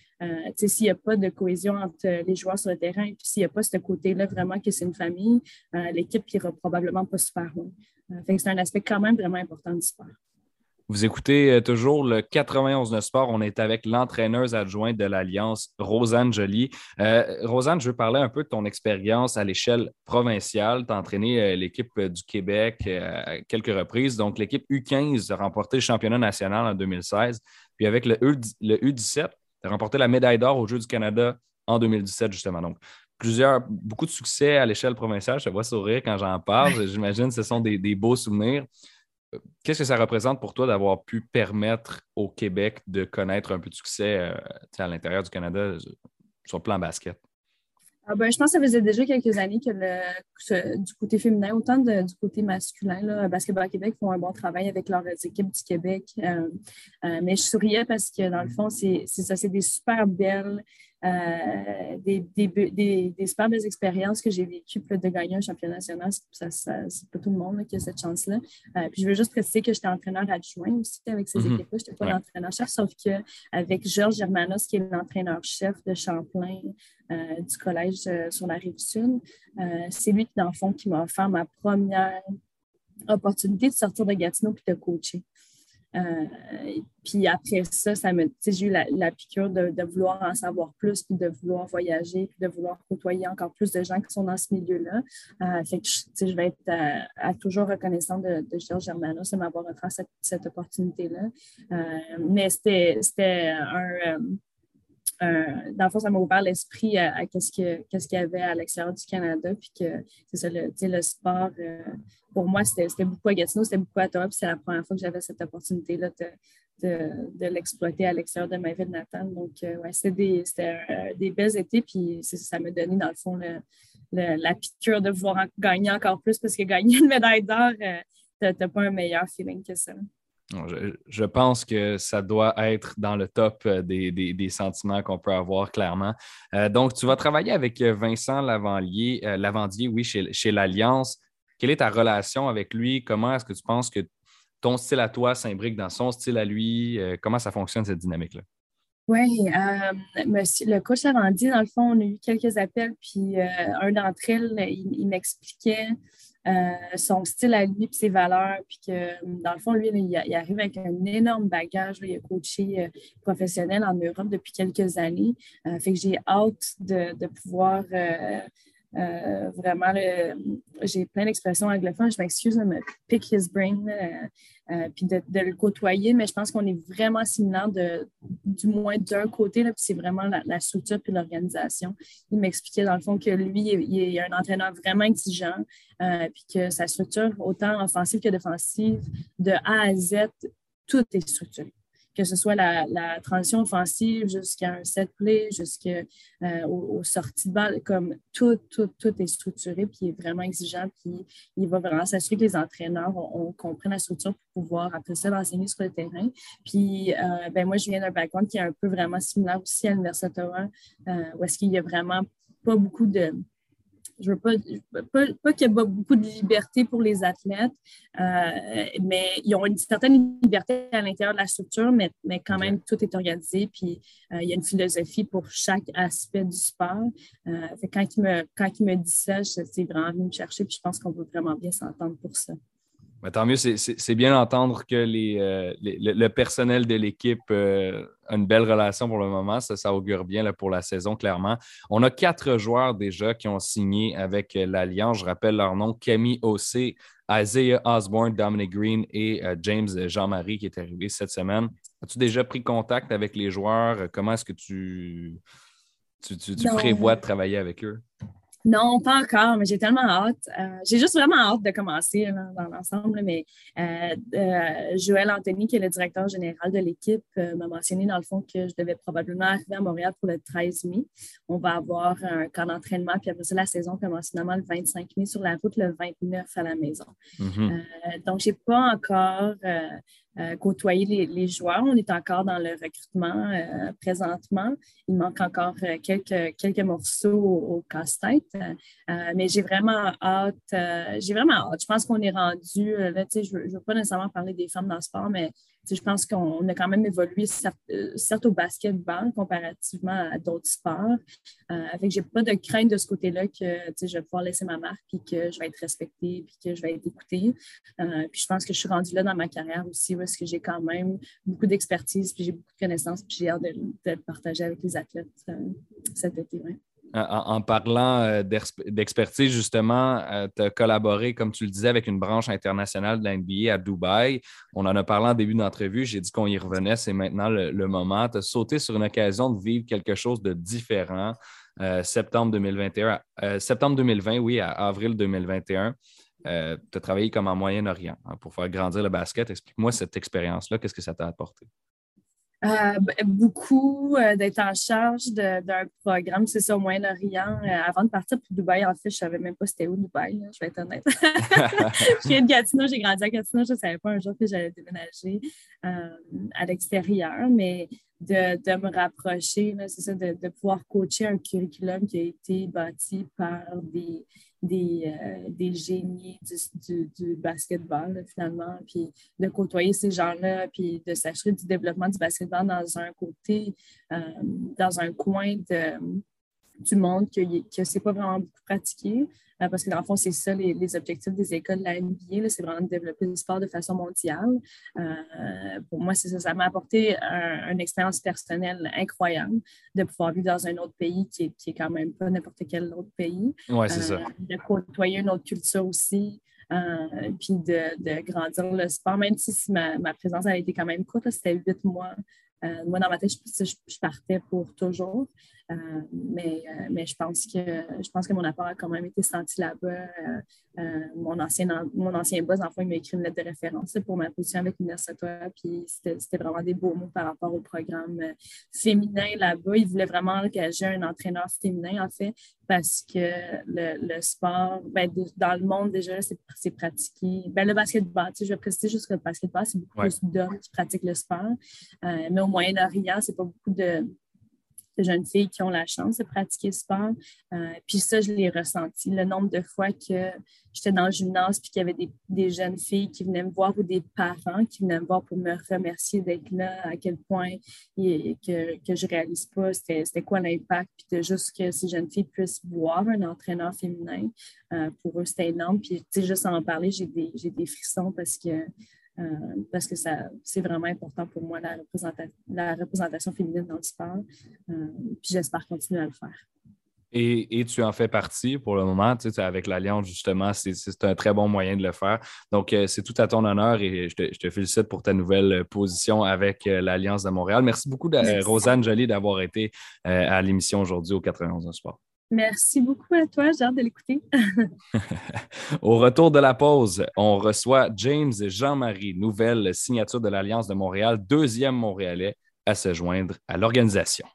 S'il n'y a pas de cohésion entre les joueurs sur le terrain, puis s'il n'y a pas ce côté-là vraiment que c'est une famille, l'équipe n'ira probablement pas super loin. Euh, c'est un aspect quand même vraiment important du sport. Vous écoutez euh, toujours le 91 9 Sport. On est avec l'entraîneuse adjointe de l'Alliance, Rosanne Joly. Euh, Rosanne, je veux parler un peu de ton expérience à l'échelle provinciale. Tu as entraîné l'équipe du Québec à quelques reprises. Donc, l'équipe U15 a remporté le championnat national en 2016. Puis avec le, U, 17 tu as remporté la médaille d'or aux Jeux du Canada en 2017, justement. Donc, plusieurs, beaucoup de succès à l'échelle provinciale. Je te vois sourire quand j'en parle. J'imagine que ce sont des, beaux souvenirs. Qu'est-ce que ça représente pour toi d'avoir pu permettre au Québec de connaître un peu de succès euh, à l'intérieur du Canada sur le plan basket? Ah ben, je pense que ça faisait déjà quelques années que, du côté féminin, autant du côté masculin, là, Basketball Québec font un bon travail avec leurs équipes du Québec. Euh, euh, mais je souriais parce que dans le fond, c'est ça, c'est des super belles euh, des, des, des, super belles expériences que j'ai vécues de gagner un championnat national. Ça, ça, c'est pas tout le monde qui a cette chance-là. Euh, puis je veux juste préciser que j'étais entraîneur adjoint aussi avec ces mm-hmm. équipes-là. Je n'étais pas l'entraîneur-chef, sauf qu'avec Georges Germanos, qui est l'entraîneur-chef de Champlain euh, du collège sur la rive sud, c'est lui, dans le fond, qui m'a offert ma première opportunité de sortir de Gatineau et de coacher. Euh, puis après ça, ça me, j'ai eu la, piqûre de, vouloir en savoir plus, puis de vouloir voyager, puis de vouloir côtoyer encore plus de gens qui sont dans ce milieu-là. Euh, fait que je vais être euh, à, toujours reconnaissante de, de Georges Germanos de m'avoir offert cette, opportunité-là. mais c'était un dans le fond, ça m'a ouvert l'esprit à, ce qu'il y avait à l'extérieur du Canada. Puis que c'est le, sport, pour moi, c'était beaucoup à Gatineau, c'était beaucoup à Ottawa. Puis c'est la première fois que j'avais cette opportunité-là de, l'exploiter à l'extérieur de ma ville natale. Donc, ouais, c'était des, des belles étés. Puis ça m'a donné, dans le fond, la piqûre de vouloir gagner encore plus parce que gagner une médaille d'or, tu n'as pas un meilleur feeling que ça. Je, pense que ça doit être dans le top euh, des, sentiments qu'on peut avoir clairement. Euh, donc, tu vas travailler avec euh, Vincent Lavandier, Lavandier oui, chez, l'Alliance. Quelle est ta relation avec lui? Comment est-ce que tu penses que ton style à toi s'imbrique dans son style à lui? comment ça fonctionne, cette dynamique-là? Oui, le coach Lavandier, dans le fond, on a eu quelques appels, puis un d'entre elles, il m'expliquait euh, son style à lui et ses valeurs. Puis que, dans le fond, lui, il, arrive avec un énorme bagage. il a coaché euh, professionnel en Europe depuis quelques années. Euh, fait que j'ai hâte de, pouvoir vraiment, j'ai plein d'expressions anglophones. Je m'excuse de me pick his brain, puis de, le côtoyer, mais je pense qu'on est vraiment similaire de, du moins d'un côté, puis c'est vraiment la, structure puis l'organisation. Il m'expliquait dans le fond que lui, il, est un entraîneur vraiment exigeant, euh, puis que sa structure, autant offensive que défensive, de A à Z, tout est structuré. Que ce soit la, transition offensive jusqu'à un set play, jusqu'aux euh, sorties de balle, comme tout, tout, tout est structuré, puis est vraiment exigeant, puis il va vraiment s'assurer que les entraîneurs comprennent la structure pour pouvoir après ça l'enseigner sur le terrain. Puis, euh, ben moi, je viens d'un background qui est un peu vraiment similaire aussi à l'Université d'Ottawa, où est-ce qu'il y a vraiment pas beaucoup de je veux pas, pas, qu'il y ait beaucoup de liberté pour les athlètes, euh, mais ils ont une certaine liberté à l'intérieur de la structure, mais, mais quand même, tout est organisé, puis euh, il y a une philosophie pour chaque aspect du sport. Euh, quand, il me, quand il me dit ça, c'est vraiment venu me chercher, puis je pense qu'on peut vraiment bien s'entendre pour ça. Tant mieux, c'est bien d'entendre que les, le, personnel de l'équipe une belle relation pour le moment. Ça, ça augure bien pour la saison, clairement. On a quatre joueurs déjà qui ont signé avec euh, l'Alliance. Je rappelle leur nom Camille Ossé, Isaiah Osborne, Dominic Green et euh, James Jean-Marie qui est arrivé cette semaine. As-tu déjà pris contact avec les joueurs? Comment est-ce que tu, tu, tu prévois de travailler avec eux? Non, pas encore, mais j'ai tellement hâte. Euh, j'ai juste vraiment hâte de commencer dans l'ensemble. Mais euh, euh, Joël Anthony, qui est le directeur général de l'équipe, m'a mentionné dans le fond que je devais probablement arriver à Montréal pour le 13 mai. On va avoir un camp d'entraînement, puis après ça, la saison commence finalement le 25 mai sur la route, le 29 à la maison. Mm-hmm. donc, je n'ai pas encore euh, côtoyer les, joueurs. On est encore dans le recrutement euh, présentement. Il manque encore euh, quelques, quelques morceaux au, casse-tête, mais j'ai vraiment hâte. j'ai vraiment hâte. Je pense qu'on est rendu, là, je ne veux pas nécessairement parler des femmes dans le sport, mais je pense qu'on a quand même évolué, euh, certes, au basketball comparativement à d'autres sports. Euh, avec j'ai pas de crainte de ce côté-là que je vais pouvoir laisser ma marque puis que je vais être respectée puis que je vais être écoutée. Euh, puis je pense que je suis rendue là dans ma carrière aussi parce que j'ai quand même beaucoup d'expertise puis j'ai beaucoup de connaissances puis j'ai hâte de, le partager avec les athlètes cet été. En, parlant euh, d'expertise, justement, euh, tu as collaboré, comme tu le disais, avec une branche internationale de l'NBA à Dubaï. On en a parlé en début d'entrevue. J'ai dit qu'on y revenait. C'est maintenant le, moment. Tu as sauté sur une occasion de vivre quelque chose de différent. Euh, septembre 2021, septembre 2020, oui, à avril 2021. tu as travaillé comme en Moyen-Orient hein, pour faire grandir le basket. Explique-moi cette expérience-là. Qu'est-ce que ça t'a apporté? Euh, beaucoup euh, d'être en charge d'un programme, c'est ça, au Moyen-Orient. Euh, avant de partir pour Dubaï, en fait, je ne savais même pas c'était où Dubaï, je vais être honnête. je viens de Gatineau, j'ai grandi à Gatineau, je ne savais pas un jour que j'allais déménager à l'extérieur, mais de, de, me rapprocher, c'est ça, de, de, pouvoir coacher un curriculum qui a été bâti par des, des, euh, des génies du, du, basketball, finalement, puis de côtoyer ces gens-là, puis de s'assurer du développement du basketball dans un côté, euh, dans un coin de, du monde que, que ce n'est pas vraiment beaucoup pratiqué. Euh, parce que dans le fond, c'est ça les, objectifs des écoles de la NBA, c'est vraiment de développer le sport de façon mondiale. Euh, pour moi, c'est ça, ça m'a apporté une expérience personnelle incroyable de pouvoir vivre dans un autre pays qui est, qui est quand même pas n'importe quel autre pays. Oui, c'est ça. Euh, de côtoyer une autre culture aussi. puis de, de, grandir le sport, même si ma, ma présence a été quand même courte, c'était huit mois moi, dans ma tête, je, partais pour toujours. Mais, mais je pense que je pense que mon apport a quand même été senti là-bas. mon, ancien, mon ancien boss, enfin, il m'a écrit une lettre de référence pour ma position avec Minnesota. Puis c'était vraiment des beaux mots par rapport au programme féminin là-bas. Il voulait vraiment engager un entraîneur féminin, en fait, parce que le, sport, ben, dans le monde déjà, c'est pratiqué. Ben, le basketball, je vais préciser juste que le basketball, c'est beaucoup plus d'hommes qui pratiquent le sport. Euh, mais au Moyen-Orient, c'est pas beaucoup de, jeunes filles qui ont la chance de pratiquer le sport. Euh, puis ça, je l'ai ressenti. Le nombre de fois que j'étais dans le gymnase puis qu'il y avait des, jeunes filles qui venaient me voir ou des parents qui venaient me voir pour me remercier d'être là, à quel point que, que je réalise pas c'était quoi l'impact. Puis de juste que ces jeunes filles puissent voir un entraîneur féminin, euh, pour eux, c'était énorme. Puis, tu sais, juste en parler, j'ai des, des frissons parce que euh, parce que c'est vraiment important pour moi, la, la représentation féminine dans le sport. Euh, puis j'espère continuer à le faire. Et, tu en fais partie pour le moment. Tu sais, avec l'Alliance, justement, c'est un très bon moyen de le faire. Donc, euh, c'est tout à ton honneur et je te, félicite pour ta nouvelle position avec l'Alliance de Montréal. Merci beaucoup, Rosanne Jolie, d'avoir été à l'émission aujourd'hui au 91 Sport. Merci beaucoup à toi, j'ai hâte de l'écouter. Au retour de la pause, on reçoit James Jean-Marie, nouvelle signature de l'Alliance de Montréal, deuxième Montréalais à se joindre à l'organisation.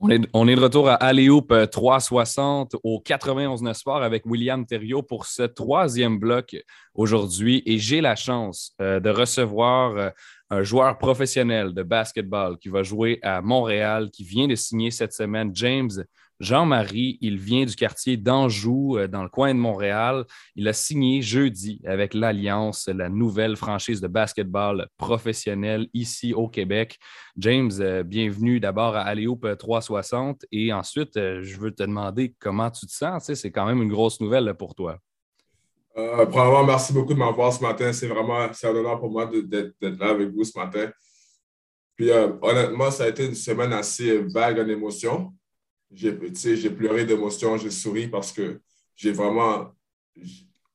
On est, de retour à Aléoup 360 au 91 Sport avec William Thériault pour ce troisième bloc aujourd'hui. Et j'ai la chance euh, de recevoir euh, un joueur professionnel de basketball qui va jouer à Montréal, qui vient de signer cette semaine, James Jean-Marie. Il vient du quartier d'Anjou, euh, dans le coin de Montréal. Il a signé jeudi avec l'Alliance, la nouvelle franchise de basketball professionnel ici au Québec. James, euh, bienvenue d'abord à Aléoupe 360 et ensuite, euh, je veux te demander comment tu te sens. c'est quand même une grosse nouvelle pour toi. Euh, merci beaucoup de m'avoir ce matin. C'est vraiment un honneur pour moi d'être là avec vous ce matin. Puis euh, honnêtement, ça a été une semaine assez vague en émotions. J'ai pleuré d'émotions, j'ai souri parce que j'ai vraiment,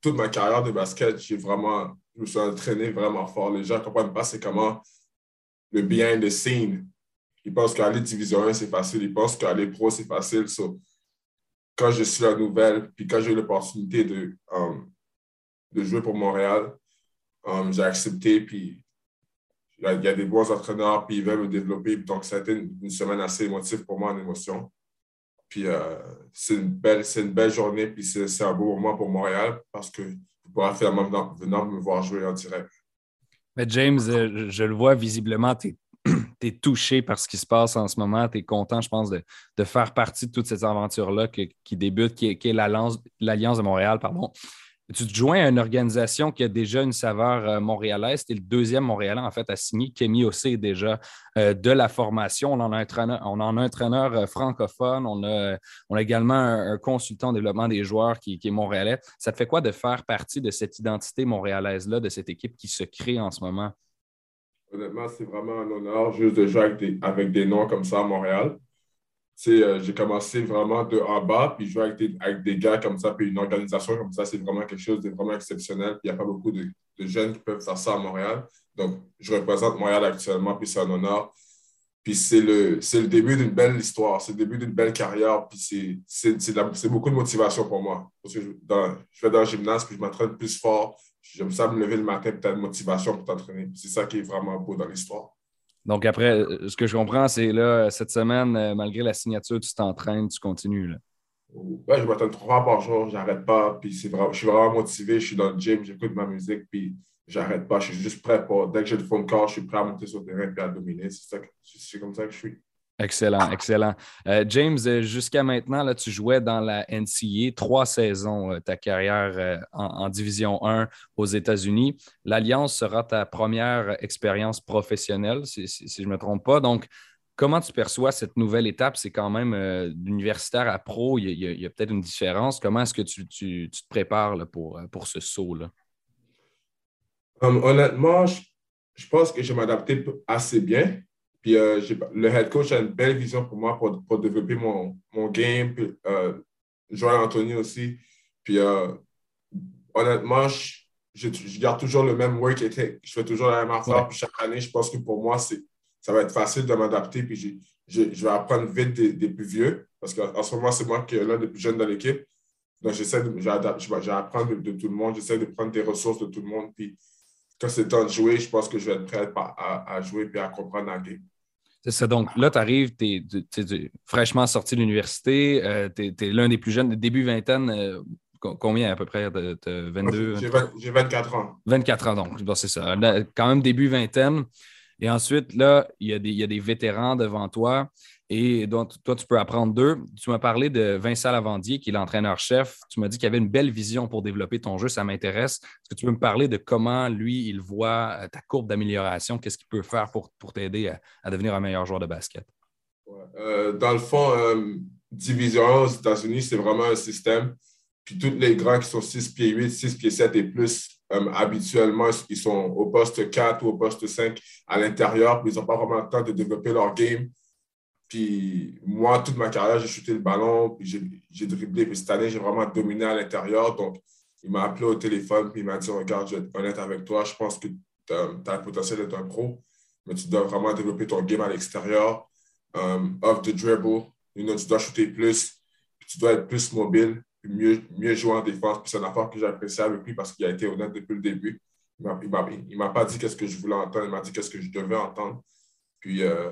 toute ma carrière de basket, j'ai vraiment, je me suis entraîné vraiment fort. Les gens ne comprennent pas c'est comment le behind the scene. Ils pensent qu'aller Division 1, c'est facile. Ils pensent qu'aller pro, c'est facile. quand je suis la nouvelle, puis quand j'ai eu l'opportunité de, um, de jouer pour Montréal. Um, j'ai accepté, puis il y, a des bons entraîneurs, puis ils veulent me développer. Donc, ça a été une, semaine assez émotive pour moi en émotion. Puis, euh, c'est une, belle, une belle journée, puis c'est un beau moment pour Montréal parce que vous pourrez faire venant me voir jouer en direct. Mais James, euh, je, le vois visiblement, tu es, touché par ce qui se passe en ce moment. Tu es content, je pense, de, de, faire partie de toute cette aventure-là qui débute, qui est, qui est l'Alliance de Montréal. pardon. Tu te joins à une organisation qui a déjà une saveur euh, montréalaise. Tu es le deuxième Montréalais, en fait, à signer. Kémy aussi déjà euh, de la formation. On en a un entraîneur, euh, francophone. On a, également un, consultant en développement des joueurs qui, est montréalais. Ça te fait quoi de faire partie de cette identité montréalaise-là, de cette équipe qui se crée en ce moment? Honnêtement, c'est vraiment un honneur juste de jouer avec des, avec des noms comme ça à Montréal. Euh, j'ai commencé vraiment de en bas, puis jouer avec avec des gars comme ça, puis une organisation comme ça, c'est vraiment quelque chose de vraiment exceptionnel. Il n'y a pas beaucoup de, de, jeunes qui peuvent faire ça à Montréal. Donc, je représente Montréal actuellement, puis c'est un honneur. Puis c'est le, le début d'une belle histoire, c'est le début d'une belle carrière, puis c'est beaucoup de motivation pour moi. Parce que je, dans, je fais dans le gymnase, puis je m'entraîne plus fort. J'aime ça me lever le matin, puis tu as une motivation pour t'entraîner. C'est ça qui est vraiment beau dans l'histoire. Donc, après, ce que je comprends, c'est là, cette semaine, euh, malgré la signature, tu t'entraînes, tu continues. Là. Ouais, je m'entraîne trois fois par jour, j'arrête pas. Puis c'est je suis vraiment motivé, je suis dans le gym, j'écoute ma musique, puis j'arrête pas. Je suis juste prêt pour. Dès que j'ai le fond de corps, je suis prêt à monter sur le terrain et à dominer. C'est comme ça que je suis. Excellent, excellent. Euh, James, euh, jusqu'à maintenant, là, tu jouais dans la NCA trois saisons, euh, ta carrière en, Division 1 aux États-Unis. L'Alliance sera ta première expérience professionnelle, si, je ne me trompe pas. Donc, comment tu perçois cette nouvelle étape? C'est quand même d'universitaire à pro, il y a, peut-être une différence. Comment est-ce que tu, te prépares pour, pour ce saut-là? Honnêtement, je pense que je m'adaptais assez bien. Puis euh, le head coach a une belle vision pour moi pour, pour développer mon, mon game. Puis, euh, Joël Anthony aussi. Puis euh, honnêtement, je, garde toujours le même work ethic. Je fais toujours la même affaire. Puis chaque année, je pense que pour moi, ça va être facile de m'adapter. Puis je, vais apprendre vite des, plus vieux. Parce qu'en ce moment, c'est moi qui est l'un des plus jeunes dans l'équipe. Donc, j'essaie de, j'apprends de, de, tout le monde. J'essaie de prendre des ressources de tout le monde. Puis quand c'est temps de jouer, je pense que je vais être prêt à, à jouer et à comprendre la game. C'est ça. Donc là, tu arrives, tu es, fraîchement sorti de l'université, euh, tu es, l'un des plus jeunes, début vingtaine. Euh, combien à peu près de, 22 J'ai 24 ans. 24 ans, donc, c'est ça. Quand même début vingtaine. Et ensuite, là, il y, a des, il y a des vétérans devant toi et donc, toi, tu peux apprendre d'eux. Tu m'as parlé de Vincent Lavandier, qui est l'entraîneur-chef. Tu m'as dit qu'il avait une belle vision pour développer ton jeu. Ça m'intéresse. Est-ce que tu peux me parler de comment, lui, il voit euh, ta courbe d'amélioration? Qu'est-ce qu'il peut faire pour, pour t'aider à, devenir un meilleur joueur de basket? Euh, dans le fond, euh, Division 1 aux États-Unis, c'est vraiment un système. Puis tous les grands qui sont 6 pieds 8, 6 pieds 7 et plus, habituellement, ils sont au poste 4 ou au poste 5 à l'intérieur, ils n'ont pas vraiment le temps de développer leur game puis moi, toute ma carrière, j'ai shooté le ballon, puis j'ai dribblé. Puis cette année, j'ai vraiment dominé à l'intérieur. Donc, il m'a appelé au téléphone, puis il m'a dit Regarde, je vais être honnête avec toi, je pense que tu as, le potentiel d'être un pro, mais tu dois vraiment développer ton game à l'extérieur, um, off the dribble. tu dois shooter plus, puis tu dois être plus mobile, puis mieux, mieux jouer en défense. Puis c'est une affaire que j'apprécie avec lui parce qu'il a été honnête depuis le début. Il ne m'a pas dit qu'est-ce que je voulais entendre, il m'a dit qu'est-ce que je devais entendre. Puis, euh,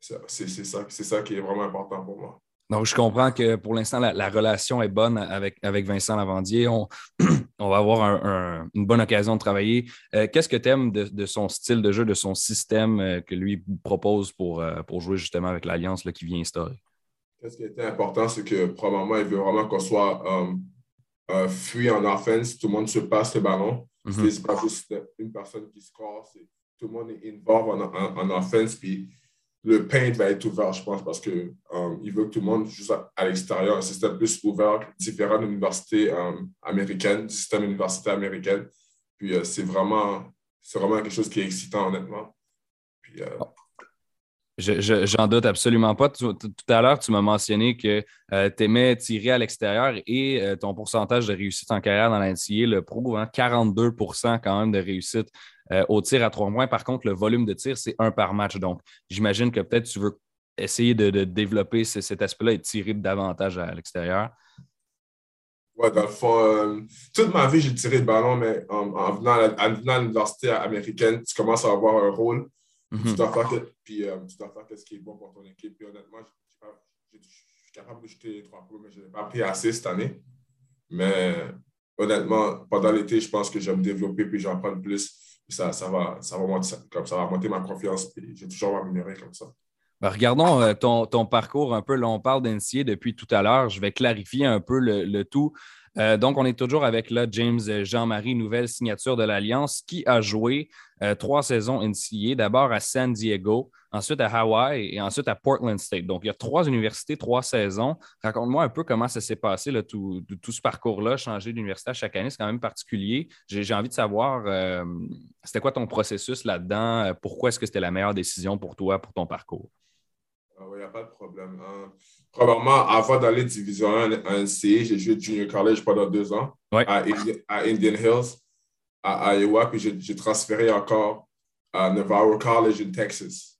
c'est ça, ça qui est vraiment important pour moi. Donc, je comprends que pour l'instant, la, relation est bonne avec, avec Vincent Lavandier. On, on va avoir une bonne occasion de travailler. Euh, qu'est-ce que tu aimes de, son style de jeu, de son système euh, que lui propose pour, euh, pour jouer justement avec l'Alliance qui vient instaurer? Qu'est-ce qui était important, c'est que probablement, il veut vraiment qu'on soit fui en offense. Tout le monde se passe le ballon. Mm-hmm. C'est pas juste une personne qui score, tout le monde est involved en, en, en offense. Puis le paint va être ouvert, je pense, parce qu'il um, veut que tout le monde joue à, l'extérieur, un système plus ouvert, différent de l'université um, américaine, du système universitaire américain. Puis euh, c'est vraiment, quelque chose qui est excitant, honnêtement. Euh, J'en doute absolument pas. Tout, à l'heure, tu m'as mentionné que euh, tu aimais tirer à l'extérieur et ton pourcentage de réussite en carrière dans l'NCA le prouve. 42% hein, quand même de réussite euh, au tir à trois points, par contre, le volume de tir, c'est un par match. Donc, j'imagine que peut-être tu veux essayer de, développer cet aspect-là et de tirer davantage à, l'extérieur. Oui, dans le fond, euh, toute ma vie, j'ai tiré le ballon, mais en, venant, à, l'université américaine, tu commences à avoir un rôle. Mhm. Tu dois faire, puis, euh, tu dois faire ce qui est bon pour ton équipe. Puis honnêtement, je suis capable de jeter les trois points, mais je n'ai pas appris assez cette année. Mais honnêtement, pendant l'été, je pense que je vais me développer puis j'en prends plus ça, ça, va, ça, va monter, comme ça va monter ma confiance. J'ai toujours m'améliorer comme ça. Ben, regardons euh, ton, ton, parcours un peu. Là, on parle d'NCA depuis tout à l'heure. Je vais clarifier un peu le, tout. Euh, donc, on est toujours avec James Jean-Marie, nouvelle signature de l'Alliance, qui a joué euh, trois saisons NCA, d'abord à San Diego, ensuite à Hawaï et ensuite à Portland State. Donc, il y a trois universités, trois saisons. Raconte-moi un peu comment ça s'est passé, tout, ce parcours-là, changer d'université à chaque année, c'est quand même particulier. J'ai envie de savoir, euh, c'était quoi ton processus là-dedans? Pourquoi est-ce que c'était la meilleure décision pour toi, pour ton parcours? Il ah n'y a pas de problème. Hein. Probablement, avant d'aller Division 1 à NCA, j'ai joué Junior College pendant deux ans à, Indian Hills, à Iowa, puis j'ai transféré encore à Navarro College in Texas.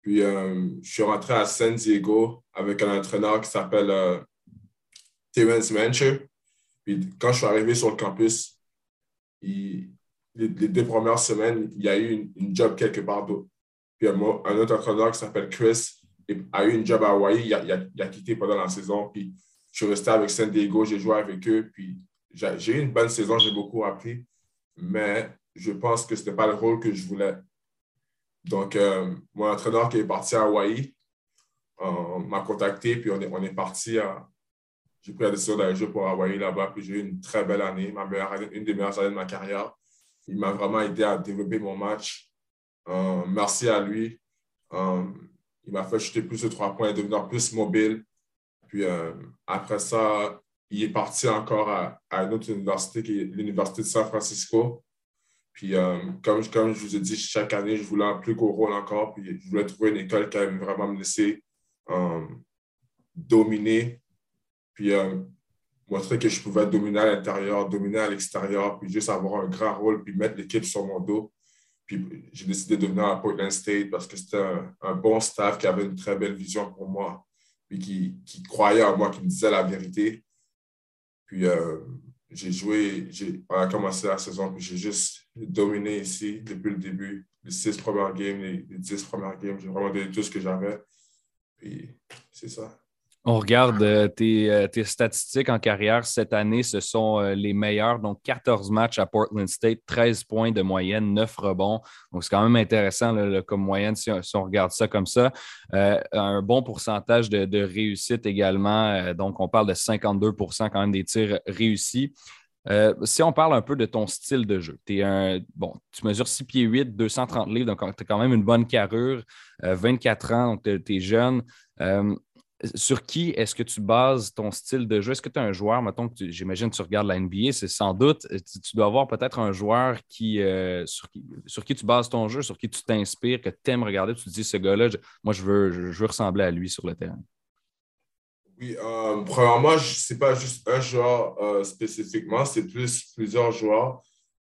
Puis, euh, je suis rentré à San Diego avec un entraîneur qui s'appelle euh, Terence Mancher. Puis, quand je suis arrivé sur le campus, les, deux premières semaines, il y a eu une, job quelque part d'autre. Puis, un, un autre entraîneur qui s'appelle Chris a eu une job à Hawaii. Il a, quitté pendant la saison. Puis, je suis resté avec San Diego, j'ai joué avec eux. Puis, j'ai eu une bonne saison, j'ai beaucoup appris. Mais je pense que ce n'était pas le rôle que je voulais. Donc, euh, mon entraîneur qui est parti à Hawaï euh, m'a contacté, puis on est, on est parti. J'ai pris la décision d'aller jouer pour Hawaï là-bas, puis j'ai eu une très belle année, ma meilleure une des meilleures années de ma carrière. Il m'a vraiment aidé à développer mon match. Euh, merci à lui. Il m'a fait jeter plus de trois points, devenir plus mobile. Puis après ça, il est parti encore à, une autre université l'Université de San Francisco. Puis, euh, comme, comme je vous ai dit, chaque année, je voulais un plus gros rôle encore. Puis, je voulais trouver une école qui allait vraiment me laisser euh, dominer. Puis, euh, montrer que je pouvais dominer à l'intérieur, dominer à l'extérieur, puis juste avoir un grand rôle, puis mettre l'équipe sur mon dos. J'ai décidé de venir à Portland State parce que c'était un, bon staff qui avait une très belle vision pour moi, puis qui, qui croyait en moi, qui me disait la vérité. Puis euh, j'ai joué, on a commencé la saison, puis j'ai juste dominé ici depuis le début. Les six premières games, les, les dix premières games, j'ai vraiment donné tout ce que j'avais. Puis c'est ça. On regarde euh, euh, tes, statistiques en carrière cette année, ce sont euh, les meilleurs. Donc, 14 matchs à Portland State, 13 points de moyenne, 9 rebonds. Donc, c'est quand même intéressant comme moyenne si, on regarde ça comme ça. un bon pourcentage de, réussite également. donc, on parle de 52% quand même des tirs réussis. si on parle un peu de ton style de jeu, es un, bon, tu mesures 6 pieds 8, 230 livres, donc tu as quand même une bonne carrure, 24 ans, donc tu es, jeune sur qui est-ce que tu bases ton style de jeu? Est-ce que tu as un joueur, mettons que j'imagine que tu regardes la NBA, c'est sans doute, euh, tu, dois avoir peut-être un joueur qui, euh, sur qui, tu bases ton jeu, sur qui tu t'inspires, que tu aimes regarder, tu te dis, ce gars-là, moi, je veux, je veux ressembler à lui sur le terrain. Oui, euh, premièrement, ce n'est pas juste un joueur spécifiquement, c'est plus plusieurs joueurs.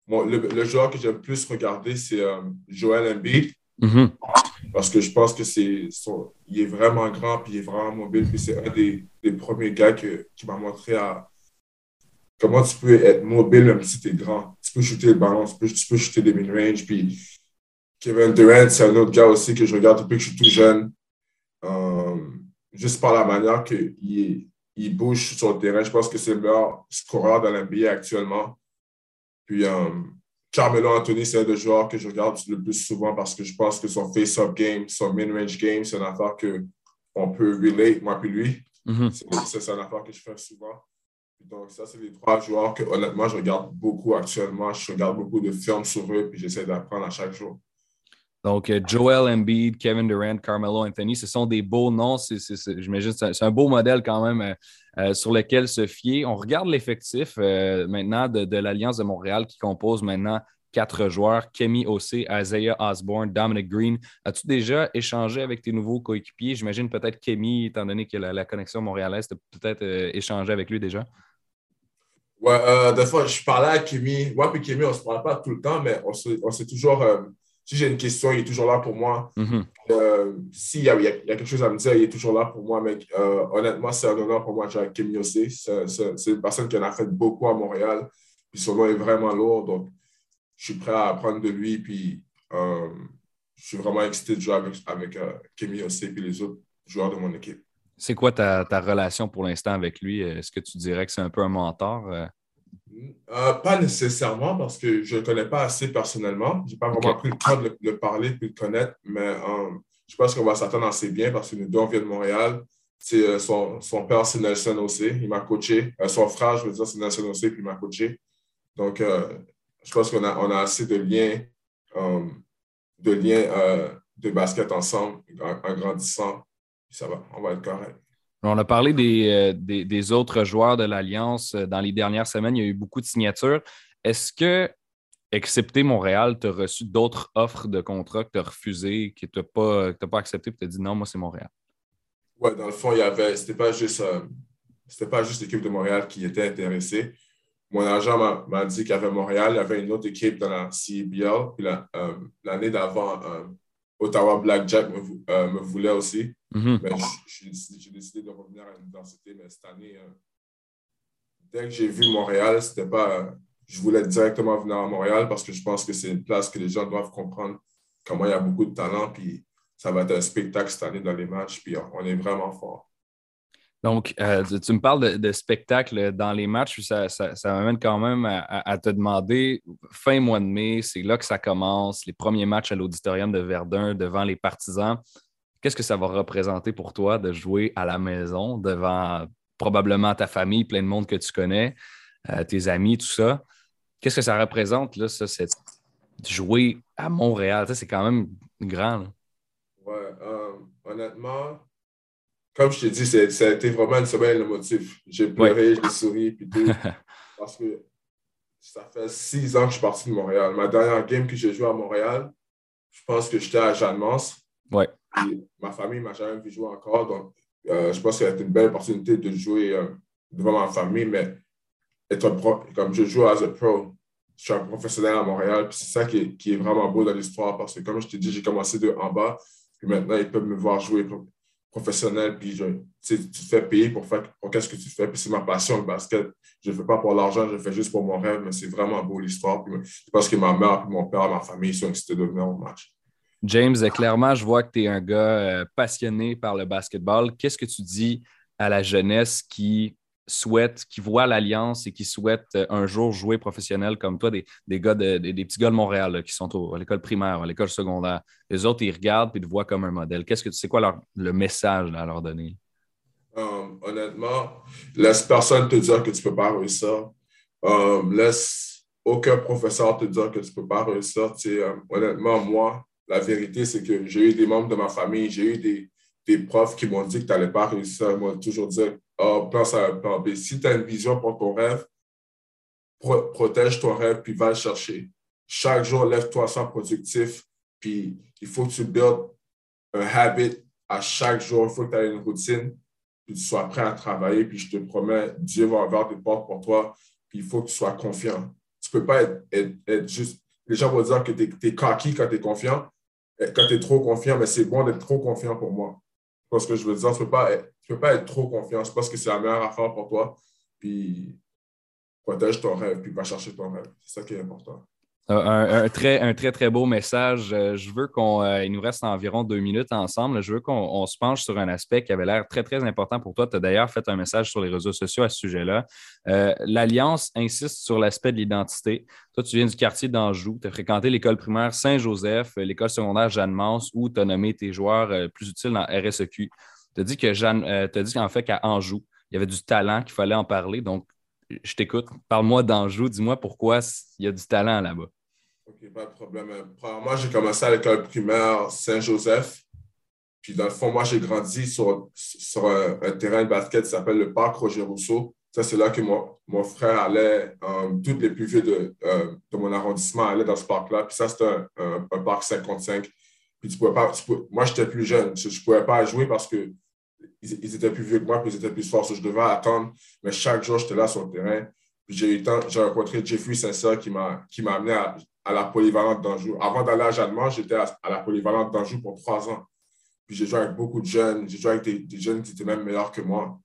le, joueur que j'aime plus regarder, c'est Joel Embiid. Mm-hmm. Parce que je pense que c'est il est vraiment grand, puis il est vraiment mobile, puis c'est un des, premiers gars que, qui m'a montré à comment tu peux être mobile même si tu es grand. Tu peux shooter le ballon, tu peux, tu peux shooter des mid-range, puis Kevin Durant, c'est un autre gars aussi que je regarde depuis que je suis tout jeune. Euh, juste par la manière qu'il il bouge sur le terrain, je pense que c'est le meilleur scoreur dans l'NBA actuellement. Puis, euh, Carmelo Anthony, c'est un des joueurs que je regarde le plus souvent parce que je pense que son face-up game, son mid-range game, c'est une affaire qu'on peut relate, moi puis lui. Mm-hmm. C'est une affaire que je fais souvent. Donc, ça, c'est les trois joueurs que, honnêtement, je regarde beaucoup actuellement. Je regarde beaucoup de films sur eux, puis j'essaie d'apprendre à chaque jour. Donc, euh, Joel Embiid, Kevin Durant, Carmelo Anthony, ce sont des beaux noms. J'imagine que c'est un beau modèle quand même euh, euh, sur lequel se fier. On regarde l'effectif maintenant de, l'Alliance de Montréal qui compose maintenant quatre joueurs, Kemi Ossé, Isaiah Osborne, Dominic Green. As-tu déjà échangé avec tes nouveaux coéquipiers? J'imagine peut-être Kemi, étant donné que la, la connexion montréalaise, tu peut-être échangé avec lui déjà? Ouais, des fois, je parlais à Kemi. Moi et Kemi, on ne se parle pas tout le temps, mais on s'est toujours si j'ai une question, il est toujours là pour moi. Mm-hmm. Euh, s'il y, a quelque chose à me dire, il est toujours là pour moi. Mais euh, honnêtement, c'est un honneur pour moi de jouer avec Kemi C'est une personne qui en a fait beaucoup à Montréal. Puis son nom est vraiment lourd. Donc, je suis prêt à apprendre de lui. Puis, euh, je suis vraiment excité de jouer avec, avec Kemi et les autres joueurs de mon équipe. C'est quoi ta, ta, relation pour l'instant avec lui? Est-ce que tu dirais que c'est un peu un mentor? Euh, pas nécessairement parce que je ne le connais pas assez personnellement. Je n'ai pas vraiment pris le temps de le, parler et de le connaître, mais euh, je pense qu'on va s'attendre assez bien parce que nous deux, on vient de Montréal. Euh, son, son, père, c'est Nelson aussi. Il m'a coaché. son frère, je veux dire, c'est Nelson aussi, puis il m'a coaché. Donc, je pense qu'on a, on a assez de liens, de, liens de basket ensemble en, grandissant. Ça va, on va être correct. On a parlé euh, des, autres joueurs de l'Alliance. Euh, dans les dernières semaines, il y a eu beaucoup de signatures. Est-ce que, excepté Montréal, tu as reçu d'autres offres de contrat que tu as refusées, que tu n'as pas, pas accepté et tu as dit non, moi, c'est Montréal? Oui, dans le fond, il y avait. C'était pas juste. Euh, pas juste l'équipe de Montréal qui était intéressée. Mon agent m'a dit qu'il y avait Montréal, il y avait une autre équipe dans la CBL. Puis l'année d'avant, Ottawa Blackjack me, me voulait aussi. Mais j'ai décidé de revenir à l'université, mais cette année, euh, dès que j'ai vu Montréal, c'était pas. je voulais directement venir à Montréal parce que je pense que c'est une place que les gens doivent comprendre comment il y a beaucoup de talent, puis ça va être un spectacle cette année dans les matchs, puis on est vraiment fort. Donc, euh, tu me parles de, spectacle dans les matchs, ça, ça, m'amène quand même à, te demander, fin mois de mai, c'est là que ça commence, les premiers matchs à l'auditorium de Verdun devant les partisans. Qu'est-ce que ça va représenter pour toi de jouer à la maison devant probablement ta famille, plein de monde que tu connais, euh, tes amis, tout ça? Qu'est-ce que ça représente, là, ça, c'est jouer à Montréal? c'est quand même grand. Oui, euh, honnêtement, comme je t'ai dit, ça a été vraiment une semaine émotive. J'ai pleuré, j'ai souri, puis tout. parce que ça fait six ans que je suis parti de Montréal. Ma dernière game que j'ai joué à Montréal, je pense que j'étais à Jeanne Mance. Ouais ma famille m'a jamais vu jouer encore. Donc, euh, je pense que été une belle opportunité de jouer, euh, devant ma famille, mais être pro, comme je joue as a pro, je suis un professionnel à Montréal. C'est ça qui est, vraiment beau dans l'histoire parce que, comme je t'ai dit, j'ai commencé de en bas. Puis maintenant, ils peuvent me voir jouer professionnel. Puis je, tu te fais payer pour faire pour qu'est-ce que tu fais. Puis c'est ma passion, le basket. Je ne fais pas pour l'argent, je fais juste pour mon rêve. Mais c'est vraiment beau l'histoire. Puis parce que ma mère, puis mon père, ma famille sont excités de venir au match. James, clairement, je vois que tu es un gars euh, passionné par le basketball. Qu'est-ce que tu dis à la jeunesse qui souhaitent, qui voient l'Alliance et qui souhaitent euh, un jour jouer professionnel comme toi, des, gars des, petits gars de Montréal qui sont à l'école primaire, à l'école secondaire? Les autres, ils regardent et te voient comme un modèle. Qu'est-ce que tu sais quoi le message à leur donner? Um, honnêtement, laisse personne te dire que tu ne peux pas réussir. Laisse aucun professeur te dire que tu ne peux pas réussir. Um, honnêtement, moi, la vérité, c'est que j'ai eu des membres de ma famille, j'ai eu des, des profs qui m'ont dit que tu n'allais pas réussir. Ils m'ont toujours dit oh, à un plan B. Si tu as une vision pour ton rêve, protège ton rêve puis va le chercher. Chaque jour, lève-toi, sois productif. Puis il faut que tu builds un habit à chaque jour. Il faut que tu aies une routine. Puis tu sois prêt à travailler. Puis je te promets, Dieu va ouvrir des portes pour toi. Puis il faut que tu sois confiant. Tu ne peux pas être, juste. Les gens vont dire que tu es, es quand tu es confiant. Quand tu es trop confiant, mais c'est bon d'être trop confiant pour moi. Parce que je veux dire, tu ne peux, pas être, peux pas être trop confiant. Je pense que c'est la meilleure affaire pour toi. Puis protège ton rêve, puis va chercher ton rêve. C'est ça qui est important. Un, très, un très, très beau message. Euh, je veux qu'on. Euh, il nous reste environ deux minutes ensemble. Je veux qu'on se penche sur un aspect qui avait l'air très, très important pour toi. Tu as d'ailleurs fait un message sur les réseaux sociaux à ce sujet-là. Euh, L'Alliance insiste sur l'aspect de l'identité. Toi, tu viens du quartier d'Anjou. Tu as fréquenté l'école primaire Saint-Joseph, l'école secondaire Jeanne-Mance, où tu as nommé tes joueurs plus utiles dans RSEQ. Tu dit as dit qu'en fait, qu'à Anjou, il y avait du talent, qu'il fallait en parler. Donc, je t'écoute. Parle-moi d'Anjou. Dis-moi pourquoi il y a du talent là-bas. OK, pas de problème. Moi, j'ai commencé à l'école primaire Saint-Joseph. Puis, dans le fond, moi, j'ai grandi sur, sur un, terrain de basket qui s'appelle le Parc Roger Rousseau. Ça, c'est là que mon, mon frère allait, euh, toutes les plus vieux de, euh, de, mon arrondissement allaient dans ce parc-là. Puis ça, c'était un, un, parc 55. Puis tu pouvais pas, moi, j'étais plus jeune. Je ne pouvais pas jouer parce que ils, étaient plus vieux que moi, puis ils étaient plus forts. je devais attendre. Mais chaque jour, j'étais là sur le terrain. Puis j'ai rencontré Jeffrey Sincère qui m'a amené à, à la polyvalente d'Anjou. Avant d'aller à Jeanne j'étais à, la polyvalente d'Anjou pour trois ans. Puis j'ai joué avec beaucoup de jeunes. J'ai joué avec des, jeunes qui étaient même meilleurs que moi.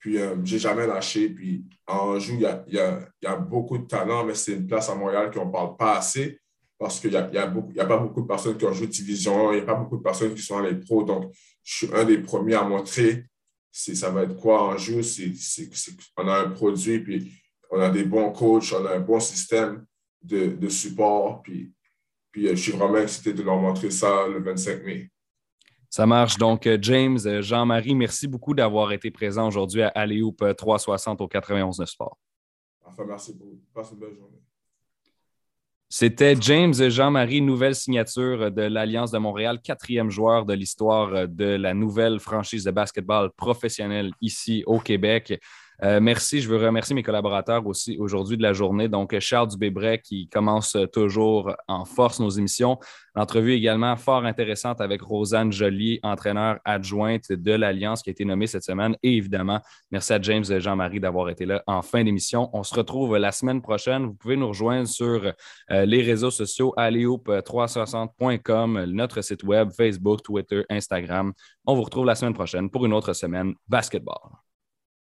Puis euh, j'ai jamais lâché. Puis en Anjou, il y a, y, a, y a, beaucoup de talent, mais c'est une place à Montréal qu'on ne parle pas assez parce qu'il n'y a, y a, a, pas beaucoup de personnes qui ont joué division, il n'y a pas beaucoup de personnes qui sont dans les pros. Donc, je suis un des premiers à montrer ça va être quoi en jeu. on a un produit, puis on a des bons coachs, on a un bon système de, de support. Puis, puis euh, je suis vraiment excité de leur montrer ça le 25 mai. Ça marche. Donc, euh, James, euh, Jean-Marie, merci beaucoup d'avoir été présent aujourd'hui à Aléoup 360 au 91 de Sport. Enfin, merci beaucoup. Passe une belle journée. C'était James Jean-Marie, nouvelle signature de l'Alliance de Montréal, quatrième joueur de l'histoire de la nouvelle franchise de basketball professionnelle ici au Québec. Euh, merci. Je veux remercier mes collaborateurs aussi aujourd'hui de la journée. Donc, Charles Dubébret qui commence toujours en force nos émissions. L'entrevue également fort intéressante avec Rosanne Joly, entraîneur adjointe de l'Alliance qui a été nommée cette semaine. Et évidemment, merci à James et Jean-Marie d'avoir été là en fin d'émission. On se retrouve la semaine prochaine. Vous pouvez nous rejoindre sur euh, les réseaux sociaux alleoup360.com, notre site web, Facebook, Twitter, Instagram. On vous retrouve la semaine prochaine pour une autre semaine basketball.